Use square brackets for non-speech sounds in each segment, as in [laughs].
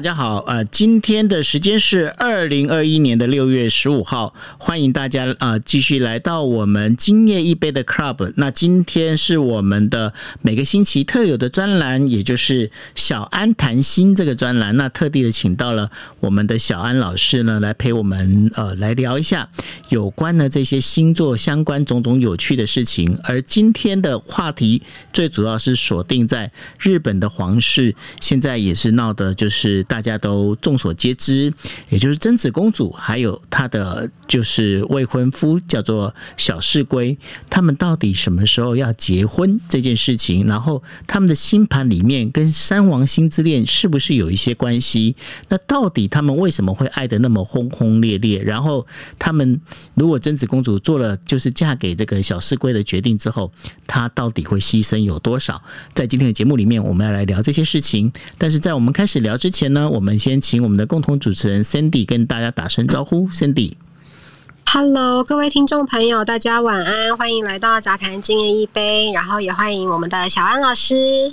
大家好，呃，今天的时间是二零二一年的六月十五号，欢迎大家啊、继续来到我们今夜一杯的 Club。那今天是我们的每个星期特有的专栏，也就是小安谈心这个专栏。那特地的请到了我们的小安老师呢，来陪我们呃来聊一下有关的这些星座相关种种有趣的事情。而今天的话题最主要是锁定在日本的皇室，现在也是闹的就是。大家都众所皆知，也就是真子公主，还有她的就是未婚夫叫做小室圭，他们到底什么时候要结婚这件事情？然后他们的星盘里面跟三王星之恋是不是有一些关系？那到底他们为什么会爱的那么轰轰烈烈？然后他们如果真子公主做了就是嫁给这个小室圭的决定之后，她到底会牺牲有多少？在今天的节目里面，我们要来聊这些事情。但是在我们开始聊之前呢，我们先请我们的共同主持人 Sandy 跟大家打声招呼。Sandy，Hello，各位听众朋友，大家晚安，欢迎来到杂谈今夜一杯，然后也欢迎我们的小安老师。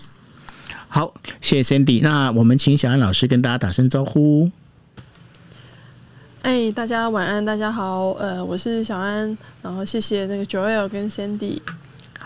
好，谢谢 Cindy。那我们请小安老师跟大家打声招呼。哎，大家晚安，大家好，呃，我是小安，然后谢谢那个 Joel 跟 Sandy。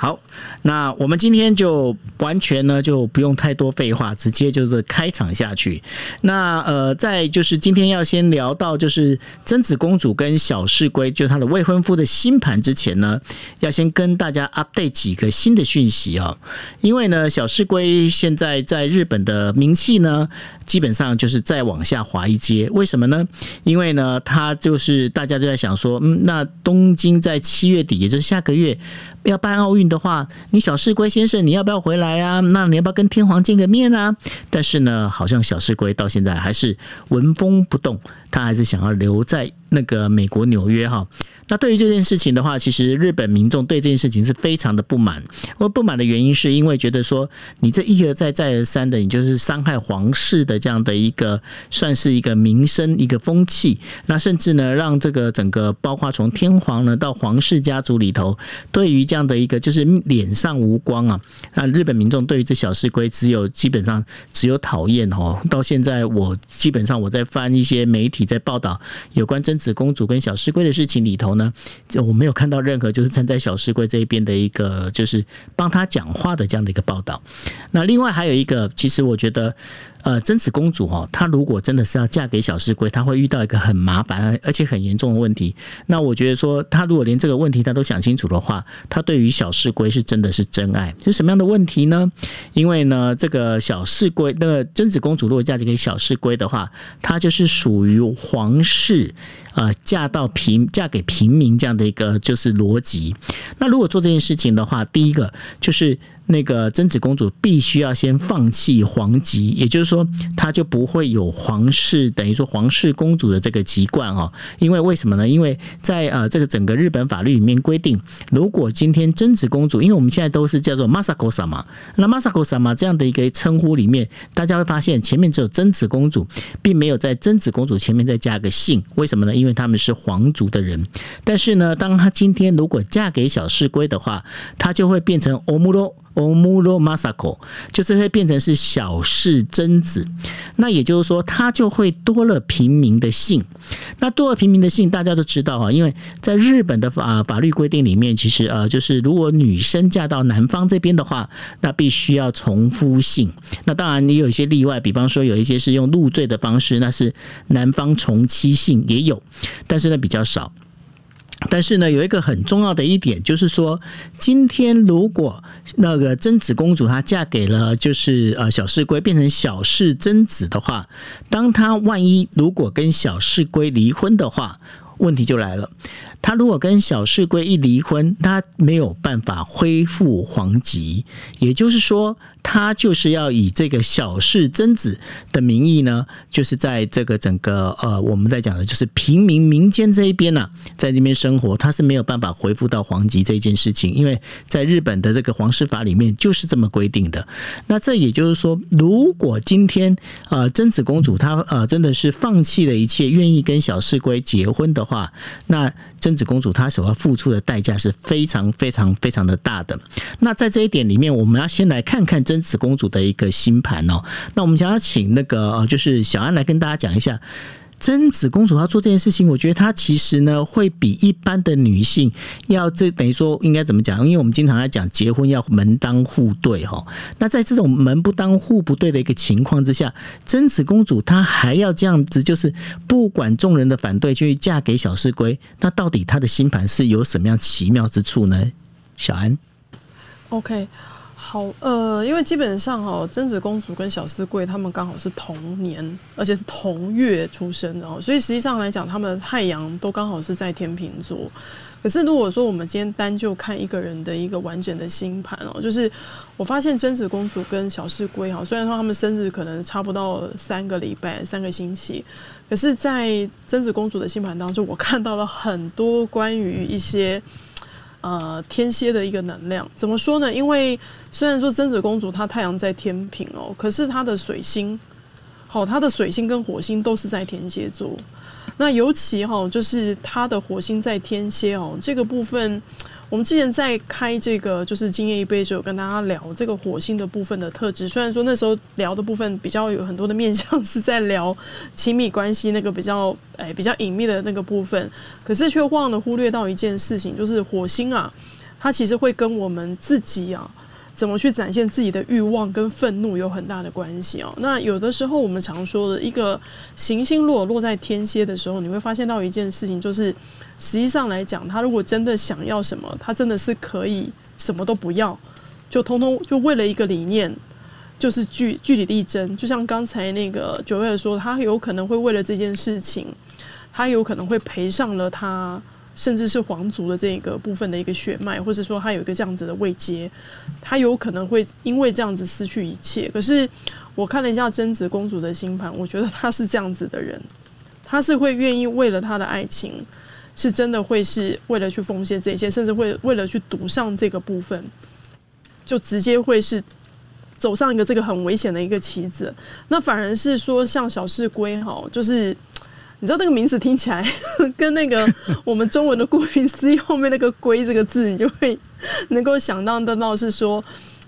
好，那我们今天就完全呢就不用太多废话，直接就是开场下去。那呃，在就是今天要先聊到就是真子公主跟小室圭，就她的未婚夫的星盘之前呢，要先跟大家 update 几个新的讯息啊。因为呢，小室圭现在在日本的名气呢，基本上就是再往下滑一阶。为什么呢？因为呢，他就是大家都在想说，嗯，那东京在七月底，也就是下个月。要办奥运的话，你小市龟先生，你要不要回来啊？那你要不要跟天皇见个面啊？但是呢，好像小市龟到现在还是纹风不动，他还是想要留在那个美国纽约哈。那对于这件事情的话，其实日本民众对这件事情是非常的不满。我不满的原因是因为觉得说，你这一而再再而三的，你就是伤害皇室的这样的一个，算是一个名声、一个风气。那甚至呢，让这个整个包括从天皇呢到皇室家族里头，对于这样的一个就是脸上无光啊。那日本民众对于这小室圭只有基本上只有讨厌哦。到现在我基本上我在翻一些媒体在报道有关真子公主跟小师龟的事情里头呢。我没有看到任何就是站在小师龟这一边的一个就是帮他讲话的这样的一个报道。那另外还有一个，其实我觉得。呃，真子公主哦，她如果真的是要嫁给小室圭，她会遇到一个很麻烦而且很严重的问题。那我觉得说，她如果连这个问题她都想清楚的话，她对于小室圭是真的是真爱。是什么样的问题呢？因为呢，这个小室圭，那个真子公主如果嫁给小室圭的话，她就是属于皇室，呃，嫁到平嫁给平民这样的一个就是逻辑。那如果做这件事情的话，第一个就是。那个真子公主必须要先放弃皇籍，也就是说，她就不会有皇室，等于说皇室公主的这个籍贯哦。因为为什么呢？因为在呃这个整个日本法律里面规定，如果今天真子公主，因为我们现在都是叫做 Masako sam，那 Masako sam 这样的一个称呼里面，大家会发现前面只有真子公主，并没有在真子公主前面再加个姓。为什么呢？因为他们是皇族的人。但是呢，当她今天如果嫁给小室圭的话，她就会变成 Omuro。欧穆罗马萨口就是会变成是小室贞子，那也就是说，他就会多了平民的姓。那多了平民的姓，大家都知道啊，因为在日本的法法律规定里面，其实呃，就是如果女生嫁到男方这边的话，那必须要从夫姓。那当然也有一些例外，比方说有一些是用入赘的方式，那是男方从妻姓也有，但是呢比较少。但是呢，有一个很重要的一点，就是说，今天如果那个贞子公主她嫁给了就是呃小室圭，变成小世贞子的话，当她万一如果跟小室圭离婚的话，问题就来了。他如果跟小室圭一离婚，他没有办法恢复皇籍，也就是说，他就是要以这个小室真子的名义呢，就是在这个整个呃，我们在讲的就是平民民间这一边呢、啊，在这边生活，他是没有办法恢复到皇籍这件事情，因为在日本的这个皇室法里面就是这么规定的。那这也就是说，如果今天呃真子公主她呃真的是放弃了一切，愿意跟小室圭结婚的话，那真贞子公主她所要付出的代价是非常非常非常的大的。那在这一点里面，我们要先来看看贞子公主的一个星盘哦。那我们想要请那个就是小安来跟大家讲一下。贞子公主她做这件事情，我觉得她其实呢会比一般的女性要这等于说应该怎么讲？因为我们经常来讲结婚要门当户对哈。那在这种门不当户不对的一个情况之下，贞子公主她还要这样子，就是不管众人的反对，去嫁给小室圭。那到底她的星盘是有什么样奇妙之处呢？小安，OK。好，呃，因为基本上哈，贞子公主跟小室圭他们刚好是同年，而且是同月出生的哦，所以实际上来讲，他们的太阳都刚好是在天秤座。可是如果说我们今天单就看一个人的一个完整的星盘哦，就是我发现贞子公主跟小室圭哈，虽然说他们生日可能差不到三个礼拜、三个星期，可是，在贞子公主的星盘当中，我看到了很多关于一些。呃，天蝎的一个能量怎么说呢？因为虽然说贞子公主她太阳在天平哦，可是她的水星，好，她的水星跟火星都是在天蝎座。那尤其哈，就是她的火星在天蝎哦，这个部分。我们之前在开这个就是今夜一杯酒，跟大家聊这个火星的部分的特质。虽然说那时候聊的部分比较有很多的面向是在聊亲密关系那个比较诶比较隐秘的那个部分，可是却忘了忽略到一件事情，就是火星啊，它其实会跟我们自己啊怎么去展现自己的欲望跟愤怒有很大的关系哦。那有的时候我们常说的一个行星如果落在天蝎的时候，你会发现到一件事情就是。实际上来讲，他如果真的想要什么，他真的是可以什么都不要，就通通就为了一个理念，就是据据理力争。就像刚才那个九月说，他有可能会为了这件事情，他有可能会赔上了他甚至是皇族的这个部分的一个血脉，或者说他有一个这样子的位阶，他有可能会因为这样子失去一切。可是我看了一下贞子公主的星盘，我觉得她是这样子的人，她是会愿意为了她的爱情。是真的会是为了去奉献这些，甚至会为了去赌上这个部分，就直接会是走上一个这个很危险的一个棋子。那反而是说，像小室圭哈，就是你知道那个名字听起来 [laughs] 跟那个我们中文的顾名思义后面那个“龟”这个字，你就会能够想到得到是说。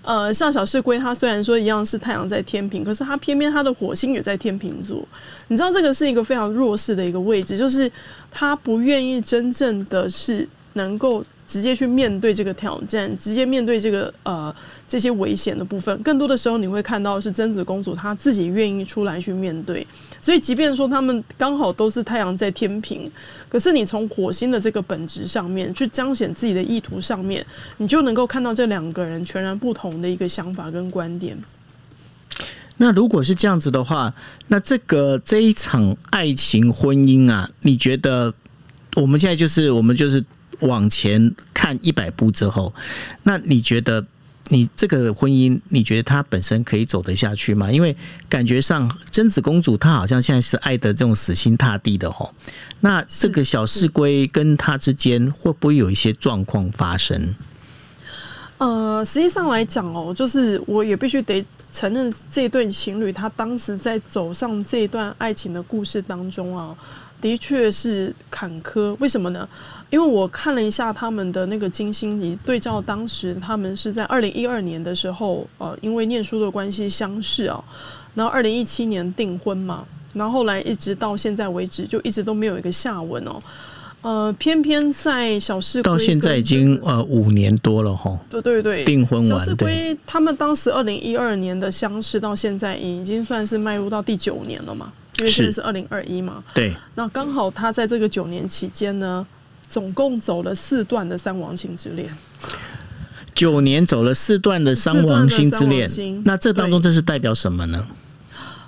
呃，像小室圭，他虽然说一样是太阳在天平，可是他偏偏他的火星也在天平座。你知道这个是一个非常弱势的一个位置，就是他不愿意真正的是能够直接去面对这个挑战，直接面对这个呃这些危险的部分。更多的时候，你会看到是贞子公主她自己愿意出来去面对。所以，即便说他们刚好都是太阳在天平，可是你从火星的这个本质上面去彰显自己的意图上面，你就能够看到这两个人全然不同的一个想法跟观点。那如果是这样子的话，那这个这一场爱情婚姻啊，你觉得我们现在就是我们就是往前看一百步之后，那你觉得？你这个婚姻，你觉得它本身可以走得下去吗？因为感觉上贞子公主她好像现在是爱的这种死心塌地的吼。那这个小室圭跟她之间会不会有一些状况发生？呃，实际上来讲哦，就是我也必须得承认，这对情侣他当时在走上这段爱情的故事当中啊，的确是坎坷。为什么呢？因为我看了一下他们的那个金星，你对照当时他们是在二零一二年的时候，呃，因为念书的关系相识啊，然后二零一七年订婚嘛，然后后来一直到现在为止，就一直都没有一个下文哦，呃，偏偏在小室圭到现在已经呃五年多了哈，对对对，订婚完，小室圭他们当时二零一二年的相识到现在已经算是迈入到第九年了嘛，因为现在是二零二一嘛，对，那刚好他在这个九年期间呢。总共走了四段的三王星之恋，九年走了四段的三王星之恋，那这当中这是代表什么呢？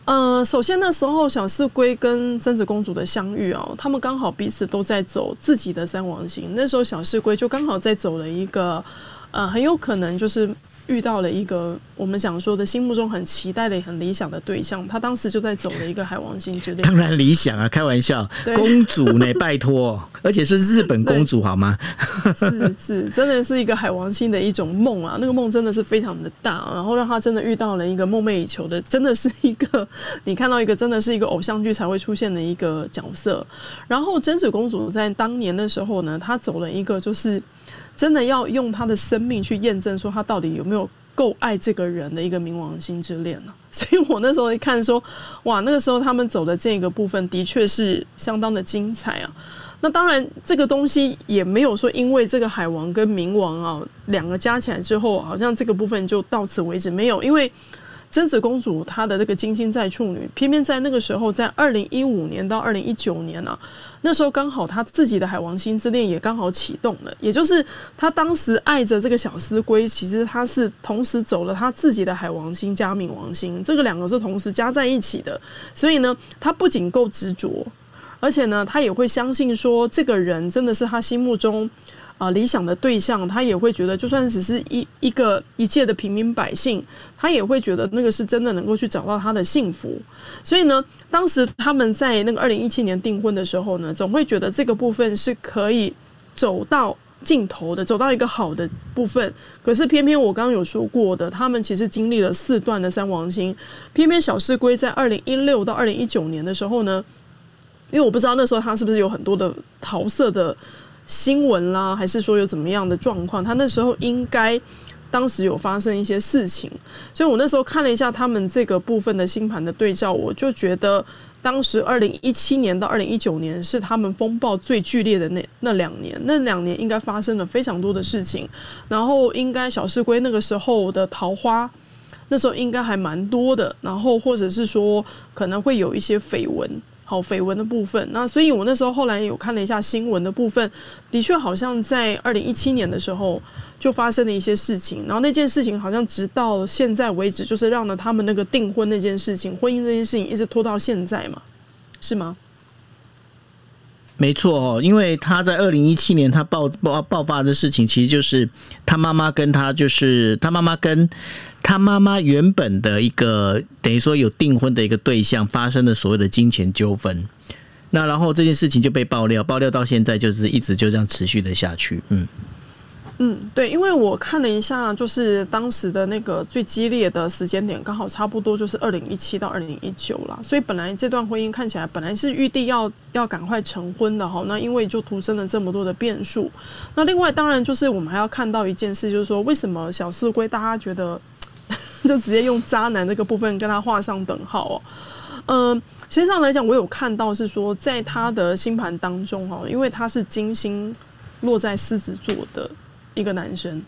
嗯，首先那时候小四龟跟贞子公主的相遇哦，他们刚好彼此都在走自己的三王星。那时候小四龟就刚好在走了一个呃，很有可能就是遇到了一个我们想说的心目中很期待的、很理想的对象，他当时就在走了一个海王星之恋。当然理想啊，开玩笑，公主呢？[laughs] 拜托，而且是日本公主好吗？是是，真的是一个海王星的一种梦啊！那个梦真的是非常的大，然后让他真的遇到了一个梦寐以求的，真的是一个你看到一个真的是一个偶像剧才会出现的一个角色。然后贞子公主在当年的时候呢，她走了一个就是。真的要用他的生命去验证，说他到底有没有够爱这个人的一个冥王星之恋呢？[laughs] 所以我那时候一看说，哇，那个时候他们走的这个部分的确是相当的精彩啊。那当然，这个东西也没有说因为这个海王跟冥王啊两个加起来之后，好像这个部分就到此为止，没有，因为。贞子公主她的这个金星在处女，偏偏在那个时候，在二零一五年到二零一九年呢、啊，那时候刚好她自己的海王星之恋也刚好启动了，也就是她当时爱着这个小丝龟，其实她是同时走了她自己的海王星加冥王星，这个两个是同时加在一起的，所以呢，她不仅够执着，而且呢，她也会相信说这个人真的是她心目中。啊，理想的对象，他也会觉得，就算只是一一个一介的平民百姓，他也会觉得那个是真的能够去找到他的幸福。所以呢，当时他们在那个二零一七年订婚的时候呢，总会觉得这个部分是可以走到尽头的，走到一个好的部分。可是偏偏我刚刚有说过的，他们其实经历了四段的三王星，偏偏小室圭在二零一六到二零一九年的时候呢，因为我不知道那时候他是不是有很多的桃色的。新闻啦，还是说有怎么样的状况？他那时候应该当时有发生一些事情，所以我那时候看了一下他们这个部分的星盘的对照，我就觉得当时二零一七年到二零一九年是他们风暴最剧烈的那那两年，那两年应该发生了非常多的事情，然后应该小室圭那个时候的桃花，那时候应该还蛮多的，然后或者是说可能会有一些绯闻。好绯闻的部分，那所以我那时候后来有看了一下新闻的部分，的确好像在二零一七年的时候就发生了一些事情，然后那件事情好像直到现在为止，就是让了他们那个订婚那件事情，婚姻这件事情一直拖到现在嘛，是吗？没错哦，因为他在二零一七年他爆爆爆发的事情，其实就是他妈妈跟他就是他妈妈跟。他妈妈原本的一个等于说有订婚的一个对象发生了所谓的金钱纠纷，那然后这件事情就被爆料，爆料到现在就是一直就这样持续的下去。嗯嗯，对，因为我看了一下，就是当时的那个最激烈的时间点，刚好差不多就是二零一七到二零一九了，所以本来这段婚姻看起来本来是预定要要赶快成婚的哈，那因为就徒生了这么多的变数。那另外当然就是我们还要看到一件事，就是说为什么小室圭大家觉得。就直接用渣男这个部分跟他画上等号哦。嗯，实际上来讲，我有看到是说，在他的星盘当中哈，因为他是金星落在狮子座的一个男生，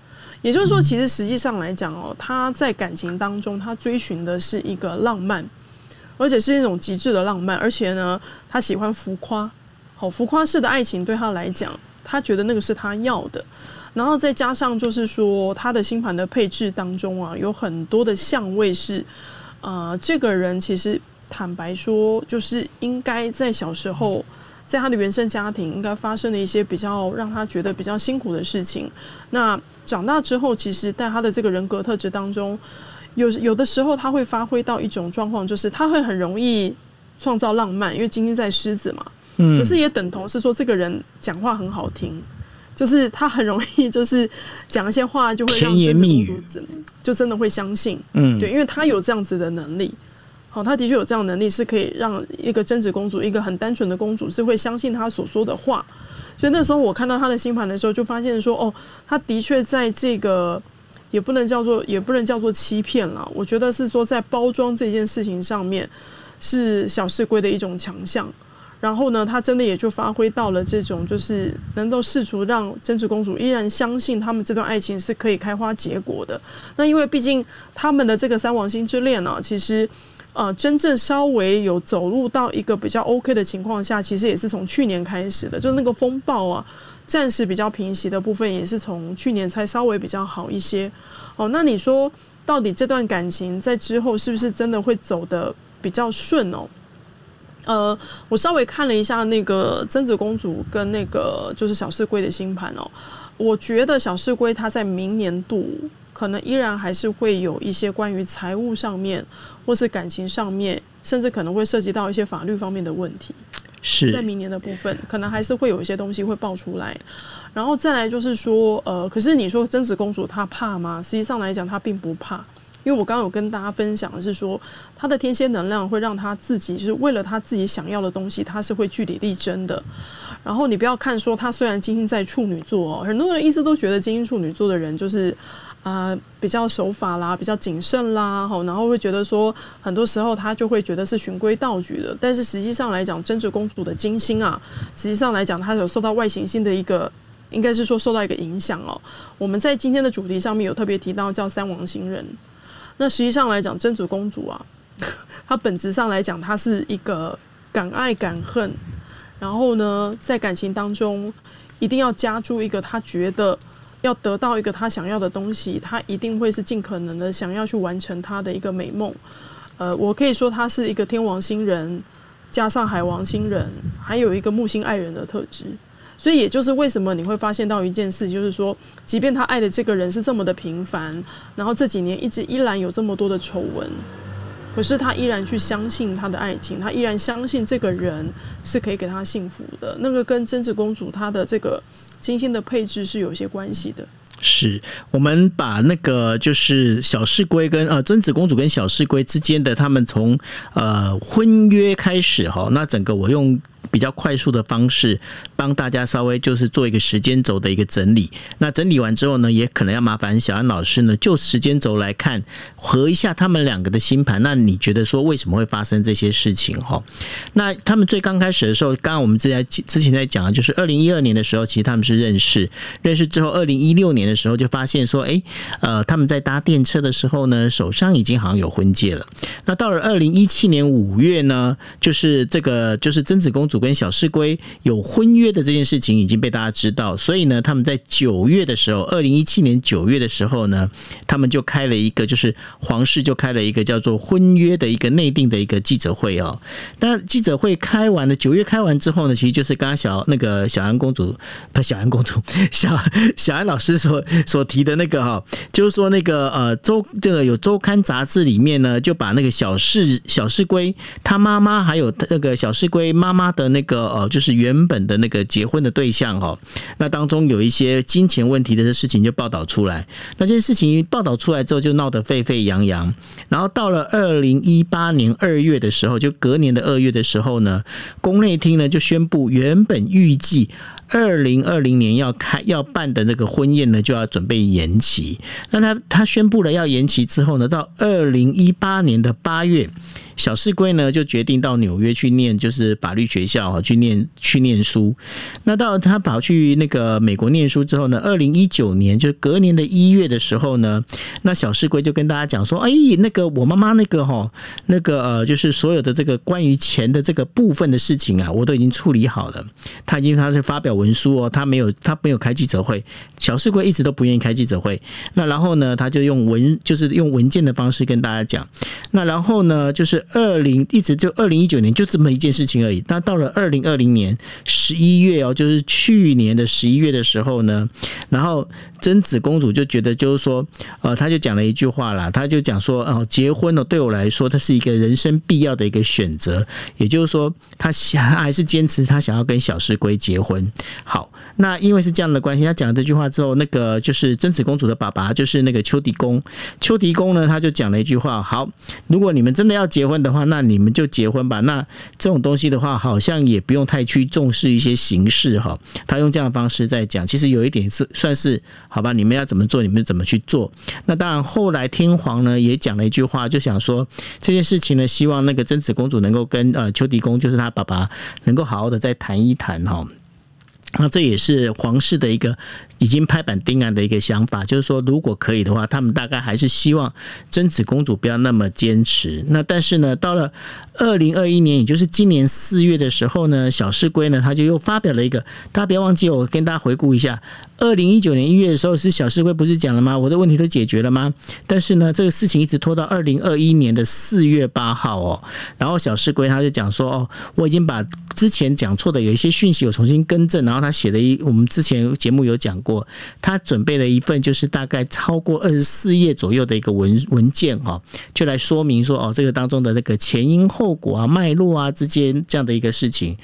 也就是说，其实实际上来讲哦，他在感情当中，他追寻的是一个浪漫，而且是一种极致的浪漫，而且呢，他喜欢浮夸，好浮夸式的爱情对他来讲，他觉得那个是他要的。然后再加上，就是说他的星盘的配置当中啊，有很多的相位是，啊、呃，这个人其实坦白说，就是应该在小时候，在他的原生家庭应该发生了一些比较让他觉得比较辛苦的事情。那长大之后，其实在他的这个人格特质当中，有有的时候他会发挥到一种状况，就是他会很容易创造浪漫，因为今天在狮子嘛，嗯，可是也等同是说这个人讲话很好听。就是他很容易，就是讲一些话就会让甜言蜜语，就真的会相信。嗯，对，因为他有这样子的能力。好，他的确有这样的能力，是可以让一个贞子公主，一个很单纯的公主，是会相信他所说的话。所以那时候我看到他的星盘的时候，就发现说，哦，他的确在这个也不能叫做也不能叫做欺骗了。我觉得是说在包装这件事情上面，是小室圭的一种强项。然后呢，他真的也就发挥到了这种，就是能够试图让真子公主依然相信他们这段爱情是可以开花结果的。那因为毕竟他们的这个三王星之恋呢、其实呃，真正稍微有走入到一个比较 OK 的情况下，其实也是从去年开始的，就那个风暴啊，暂时比较平息的部分，也是从去年才稍微比较好一些。哦，那你说到底这段感情在之后是不是真的会走得比较顺哦？呃，我稍微看了一下那个贞子公主跟那个就是小室圭的星盘哦，我觉得小室圭他在明年度可能依然还是会有一些关于财务上面，或是感情上面，甚至可能会涉及到一些法律方面的问题。是在明年的部分，可能还是会有一些东西会爆出来。然后再来就是说，呃，可是你说贞子公主她怕吗？实际上来讲，她并不怕。因为我刚刚有跟大家分享的是说，他的天蝎能量会让他自己，就是为了他自己想要的东西，他是会据理力争的。然后你不要看说他虽然金星在处女座，很多人一直都觉得金星处女座的人就是啊、比较守法啦，比较谨慎啦，然后会觉得说很多时候他就会觉得是循规蹈矩的。但是实际上来讲，真子公主的金星啊，实际上来讲，它有受到外行星的一个，应该是说受到一个影响哦。我们在今天的主题上面有特别提到叫三王星人。那实际上来讲，真子公主啊，她本质上来讲，她是一个敢爱敢恨，然后呢，在感情当中一定要加注一个她觉得要得到一个她想要的东西，她一定会是尽可能的想要去完成她的一个美梦。呃，我可以说她是一个天王星人，加上海王星人，还有一个木星爱人的特质。所以，也就是为什么你会发现到一件事，就是说，即便他爱的这个人是这么的平凡，然后这几年一直依然有这么多的丑闻，可是他依然去相信他的爱情，他依然相信这个人是可以给他幸福的。那个跟贞子公主她的这个精心的配置是有些关系的。是我们把那个就是小室圭跟呃贞子公主跟小室圭之间的他们从呃婚约开始哈，那整个我用。比较快速的方式，帮大家稍微就是做一个时间轴的一个整理。那整理完之后呢，也可能要麻烦小安老师呢，就时间轴来看，合一下他们两个的星盘。那你觉得说为什么会发生这些事情？哈，那他们最刚开始的时候，刚刚我们之前之前在讲的，就是二零一二年的时候，其实他们是认识，认识之后，二零一六年的时候就发现说，哎，呃，他们在搭电车的时候呢，手上已经好像有婚戒了。那到了二零一七年五月呢，就是这个就是贞子公主。跟小室圭有婚约的这件事情已经被大家知道，所以呢，他们在九月的时候，二零一七年九月的时候呢，他们就开了一个，就是皇室就开了一个叫做婚约的一个内定的一个记者会哦。但记者会开完了，九月开完之后呢，其实就是刚刚小那个小安公主，不，小安公主，[laughs] 小小安老师所所提的那个哈，就是说那个呃周这个有周刊杂志里面呢，就把那个小室小室圭他妈妈还有那个小室圭妈妈的。那个呃，就是原本的那个结婚的对象哈，那当中有一些金钱问题的事情就报道出来，那这件事情报道出来之后就闹得沸沸扬扬，然后到了二零一八年二月的时候，就隔年的二月的时候呢，宫内厅呢就宣布原本预计二零二零年要开要办的那个婚宴呢就要准备延期，那他他宣布了要延期之后呢，到二零一八年的八月。小室圭呢，就决定到纽约去念，就是法律学校哈，去念去念书。那到他跑去那个美国念书之后呢，二零一九年就是隔年的一月的时候呢，那小室圭就跟大家讲说：“哎，那个我妈妈那个哈，那个呃，就是所有的这个关于钱的这个部分的事情啊，我都已经处理好了。他已经他是发表文书哦，他没有他没有开记者会。小室圭一直都不愿意开记者会。那然后呢，他就用文就是用文件的方式跟大家讲。那然后呢，就是。二零一直就二零一九年就这么一件事情而已。那到了二零二零年十一月哦，就是去年的十一月的时候呢，然后真子公主就觉得就是说，呃，她就讲了一句话啦，她就讲说，哦，结婚呢对我来说，它是一个人生必要的一个选择。也就是说，他想还是坚持他想要跟小石龟结婚。好。那因为是这样的关系，他讲了这句话之后，那个就是真子公主的爸爸，就是那个丘迪公。丘迪公呢，他就讲了一句话：好，如果你们真的要结婚的话，那你们就结婚吧。那这种东西的话，好像也不用太去重视一些形式哈。他用这样的方式在讲，其实有一点是算是好吧。你们要怎么做，你们怎么去做。那当然，后来天皇呢也讲了一句话，就想说这件事情呢，希望那个真子公主能够跟呃丘迪公，就是他爸爸，能够好好的再谈一谈哈。那这也是皇室的一个已经拍板定案的一个想法，就是说，如果可以的话，他们大概还是希望真子公主不要那么坚持。那但是呢，到了二零二一年，也就是今年四月的时候呢，小室圭呢，他就又发表了一个，大家不要忘记，我跟大家回顾一下。二零一九年一月的时候，是小室圭不是讲了吗？我的问题都解决了吗？但是呢，这个事情一直拖到二零二一年的四月八号哦。然后小室圭他就讲说：“哦，我已经把之前讲错的有一些讯息有重新更正。”然后他写了一，我们之前节目有讲过，他准备了一份就是大概超过二十四页左右的一个文文件哈，就来说明说哦，这个当中的那个前因后果啊、脉络啊之间这样的一个事情。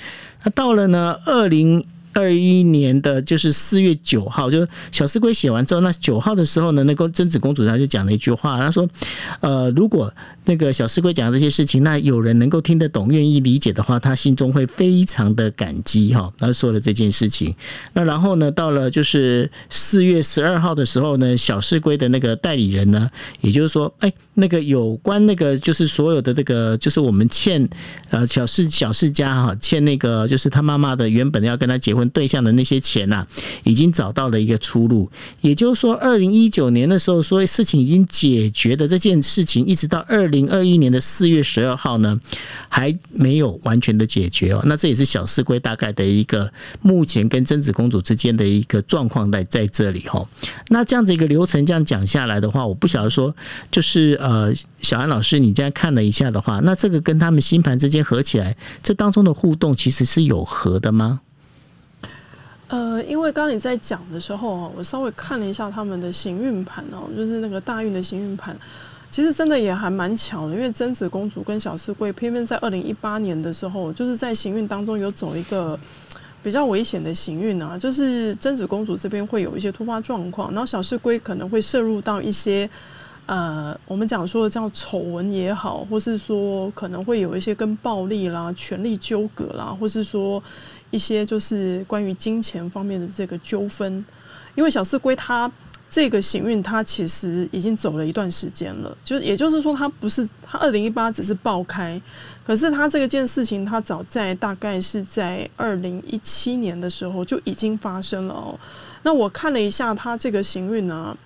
那到了呢，二零。二一年的就是四月九号，就小室圭写完之后，那九号的时候呢，那个贞子公主她就讲了一句话，她说：“呃，如果那个小室圭讲的这些事情，那有人能够听得懂、愿意理解的话，他心中会非常的感激哈。”他说了这件事情。那然后呢，到了就是四月十二号的时候呢，小室圭的那个代理人呢，也就是说，哎，那个有关那个就是所有的这个，就是我们欠呃小世小世家哈欠那个就是他妈妈的原本要跟他结婚。对象的那些钱呐、已经找到了一个出路。也就是说，二零一九年的时候，所以事情已经解决的这件事情，一直到二零二一年的四月十二号呢，还没有完全的解决哦。那这也是小四龟大概的一个目前跟贞子公主之间的一个状况在在这里哦。那这样子一个流程这样讲下来的话，我不晓得说，就是呃，小安老师你这样看了一下的话，那这个跟他们星盘之间合起来，这当中的互动其实是有合的吗？呃，因为刚刚你在讲的时候，我稍微看了一下他们的行运盘哦，就是那个大运的行运盘，其实真的也还蛮巧的，因为贞子公主跟小室圭偏偏在二零一八年的时候，就是在行运当中有走一个比较危险的行运啊，就是贞子公主这边会有一些突发状况，然后小室圭可能会涉入到一些呃，我们讲说的叫丑闻也好，或是说可能会有一些跟暴力啦、权力纠葛啦，或是说。一些就是关于金钱方面的这个纠纷，因为小室圭他这个行运，它其实已经走了一段时间了，就也就是说，它不是它二零一八只是爆开，可是它这个件事情，它早在大概是在二零一七年的时候就已经发生了哦。那我看了一下它这个行运呢，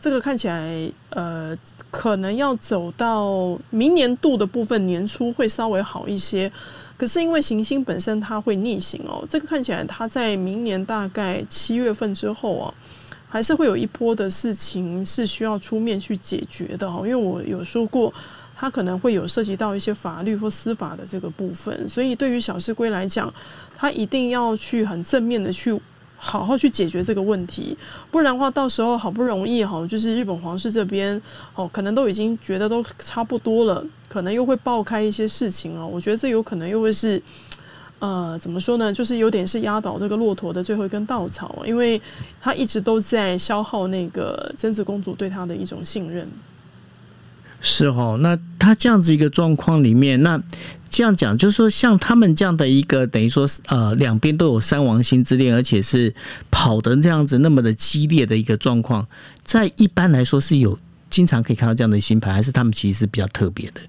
这个看起来呃，可能要走到明年度的部分，年初会稍微好一些。可是因为行星本身它会逆行哦，这个看起来它在明年大概七月份之后啊，还是会有一波的事情是需要出面去解决的哦。因为我有说过，它可能会有涉及到一些法律或司法的这个部分，所以对于小室圭来讲，他一定要去很正面的去。好好去解决这个问题，不然的话，到时候好不容易哈，就是日本皇室这边哦，可能都已经觉得都差不多了，可能又会爆开一些事情哦。我觉得这有可能又会是，呃，怎么说呢？就是有点是压倒这个骆驼的最后一根稻草，因为他一直都在消耗那个贞子公主对他的一种信任。是哦，那他这样子一个状况里面，那。这样讲，就是说，像他们这样的一个，等于说，呃，两边都有三王星之恋，而且是跑的这样子那么的激烈的一个状况，在一般来说是有经常可以看到这样的星牌，还是他们其实是比较特别的？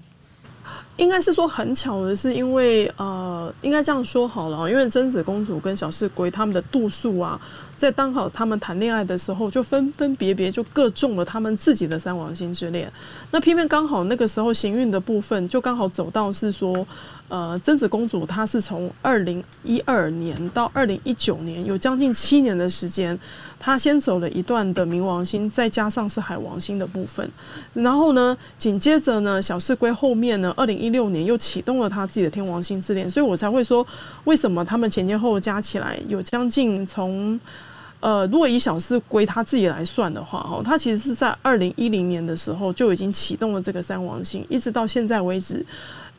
应该是说很巧的是，因为呃，应该这样说好了，因为贞子公主跟小室圭他们的度数啊。在刚好他们谈恋爱的时候，就分分别别就各中了他们自己的三王星之恋。那偏偏刚好那个时候行运的部分，就刚好走到是说，呃，贞子公主她是从二零一二年到二零一九年，有将近七年的时间，他先走了一段的冥王星，再加上是海王星的部分。然后呢，紧接着呢，小室圭后面呢，二零一六年又启动了他自己的天王星之恋。所以我才会说，为什么他们前前后后加起来有将近从。呃，如果以小四归他自己来算的话，哦，他其实是在二零一零年的时候就已经启动了这个三王星，一直到现在为止，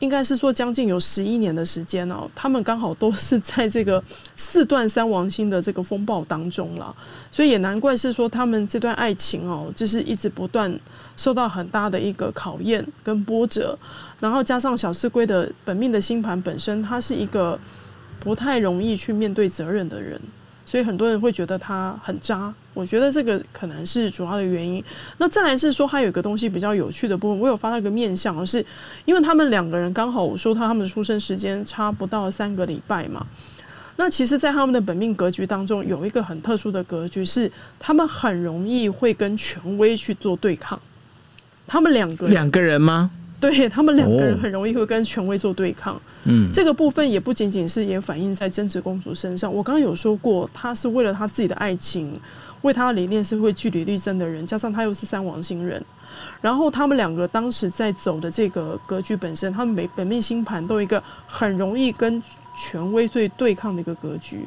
应该是说将近有十一年的时间哦。他们刚好都是在这个四段三王星的这个风暴当中了，所以也难怪是说他们这段爱情哦，就是一直不断受到很大的一个考验跟波折，然后加上小四龟的本命的星盘本身，他是一个不太容易去面对责任的人。所以很多人会觉得他很渣，我觉得这个可能是主要的原因。那再来是说，还有一个东西比较有趣的部分，我有发到一个面相，是因为他们两个人刚好我说他他们的出生时间差不到三个礼拜嘛。那其实，在他们的本命格局当中，有一个很特殊的格局，是他们很容易会跟权威去做对抗。他们两个两个人吗？对，他们两个人很容易会跟权威做对抗，嗯，这个部分也不仅仅是也反映在贞子公主身上。我刚刚有说过，她是为了她自己的爱情，为他的理念是会据理力争的人，加上他又是三王星人，然后他们两个当时在走的这个格局本身，他们每本命星盘都有一个很容易跟权威对对抗的一个格局。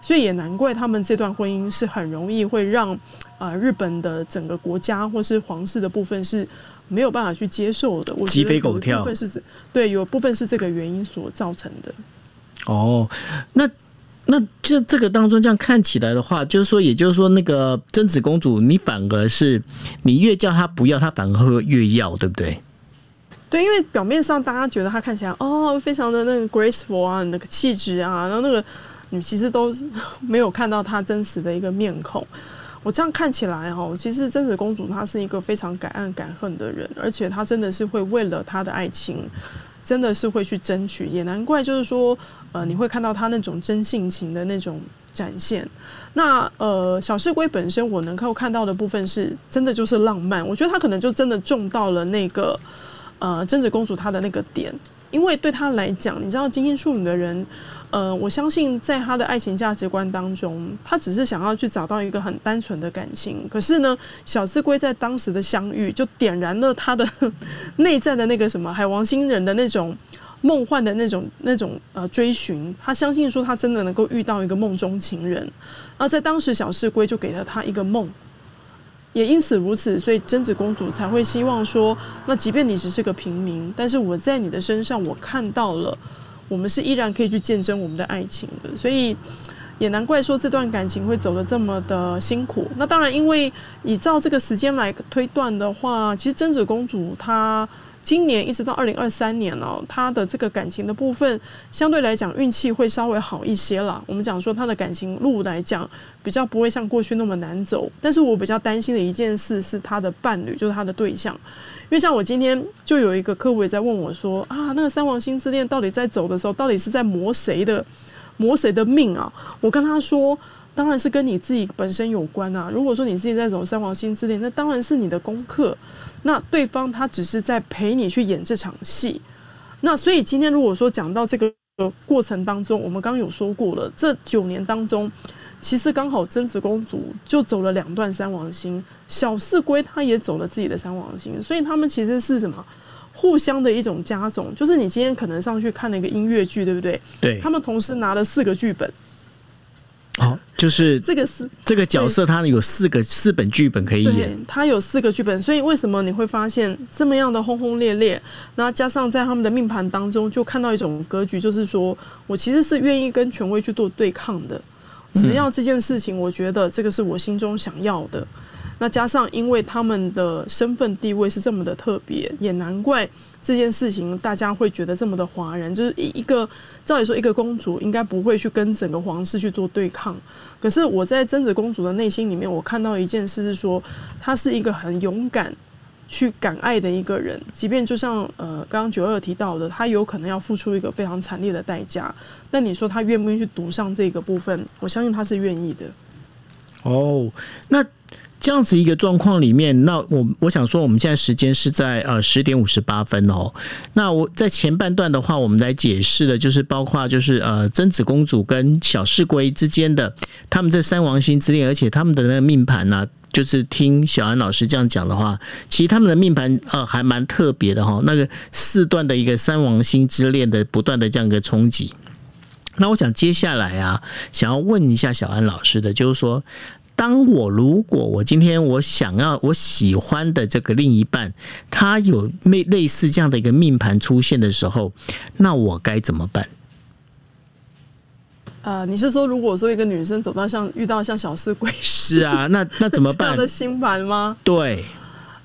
所以也难怪他们这段婚姻是很容易会让啊、呃、日本的整个国家或是皇室的部分是没有办法去接受的。我觉得有部分是这对，有部分是这个原因所造成的。哦，那那这这个当中这样看起来的话，就是说，也就是说，那个贞子公主，你反而是你越叫她不要，她反而会越要，对不对？对，因为表面上大家觉得她看起来哦，非常的那个 graceful 啊，那个气质啊，然后那个你其实都没有看到她真实的一个面孔。我这样看起来哦，其实贞子公主她是一个非常敢爱敢恨的人，而且她真的是会为了她的爱情。真的是会去争取，也难怪，就是说，呃，你会看到他那种真性情的那种展现。那呃，小室圭本身，我能够看到的部分是真的就是浪漫。我觉得他可能就真的中到了那个呃贞子公主她的那个点，因为对他来讲，你知道，精英处女的人。呃，我相信在他的爱情价值观当中，他只是想要去找到一个很单纯的感情。可是呢，小室圭在当时的相遇，就点燃了他的 [laughs] 内在的那个什么海王星人的那种梦幻的那种那种呃追寻。他相信说，他真的能够遇到一个梦中情人。而在当时，小室圭就给了他一个梦，也因此如此，所以贞子公主才会希望说，那即便你只是个平民，但是我在你的身上，我看到了。我们是依然可以去见证我们的爱情的，所以也难怪说这段感情会走得这么的辛苦。那当然，因为你照这个时间来推断的话，其实贞子公主她今年一直到二零二三年哦，他的这个感情的部分相对来讲运气会稍微好一些啦。我们讲说他的感情路来讲比较不会像过去那么难走，但是我比较担心的一件事是他的伴侣，就是他的对象。因为像我今天就有一个客户也在问我说啊，那个三王星之恋到底在走的时候，到底是在磨谁的磨谁的命啊？我跟他说，当然是跟你自己本身有关啊。如果说你自己在走三王星之恋，那当然是你的功课。那对方他只是在陪你去演这场戏。那所以今天如果说讲到这个过程当中，我们刚刚有说过了，这九年当中。其实刚好贞子公主就走了两段三王星，小四龟他也走了自己的三王星，所以他们其实是什么？互相的一种加总。就是你今天可能上去看了一个音乐剧，对不对？对。他们同时拿了四个剧本。哦，就是这个是这个角色，他有四个四本剧本可以演。他有四个剧本，所以为什么你会发现这么样的轰轰烈烈？那加上在他们的命盘当中，就看到一种格局，就是说我其实是愿意跟权威去做对抗的。只要这件事情，我觉得这个是我心中想要的。那加上，因为他们的身份地位是这么的特别，也难怪这件事情大家会觉得这么的哗然。就是一一个，照理说，一个公主应该不会去跟整个皇室去做对抗。可是我在贞子公主的内心里面，我看到一件事是说，她是一个很勇敢。去敢爱的一个人，即便就像呃刚刚九二提到的，她有可能要付出一个非常惨烈的代价。那你说她愿不愿意去赌上这个部分？我相信她是愿意的。哦，那这样子一个状况里面，那我我想说，我们现在时间是在呃十点五十八分哦。那我在前半段的话，我们来解释的就是包括就是呃贞子公主跟小室圭之间的他们这三王星之恋，而且他们的那个命盘呢、就是听小安老师这样讲的话，其实他们的命盘呃还蛮特别的哈。那个四段的一个三王星之恋的不断的这样一个冲击。那我想接下来啊，想要问一下小安老师的，就是说，当我如果我今天我想要我喜欢的这个另一半，他有类类似这样的一个命盘出现的时候，那我该怎么办？呃，你是说，如果说一个女生走到像遇到像小四鬼是啊，那那怎么办？[laughs] 这样的星盘吗？对，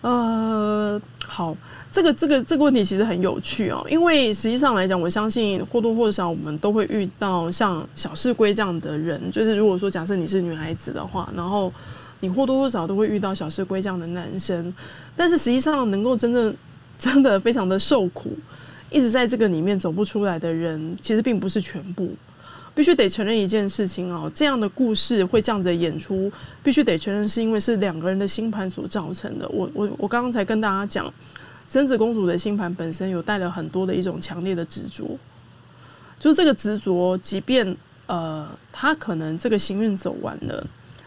呃，好，这个这个这个问题其实很有趣哦，因为实际上来讲，我相信或多或少我们都会遇到像小室圭这样的人，就是如果说假设你是女孩子的话，然后你或多或少都会遇到小室圭这样的男生，但是实际上能够真正真的非常的受苦，一直在这个里面走不出来的人，其实并不是全部。必须得承认一件事情哦，这样的故事会这样子演出，必须得承认是因为是两个人的星盘所造成的。我我我刚刚才跟大家讲，贞子公主的星盘本身有带了很多的一种强烈的执着，就是这个执着，即便呃，她可能这个行运走完了，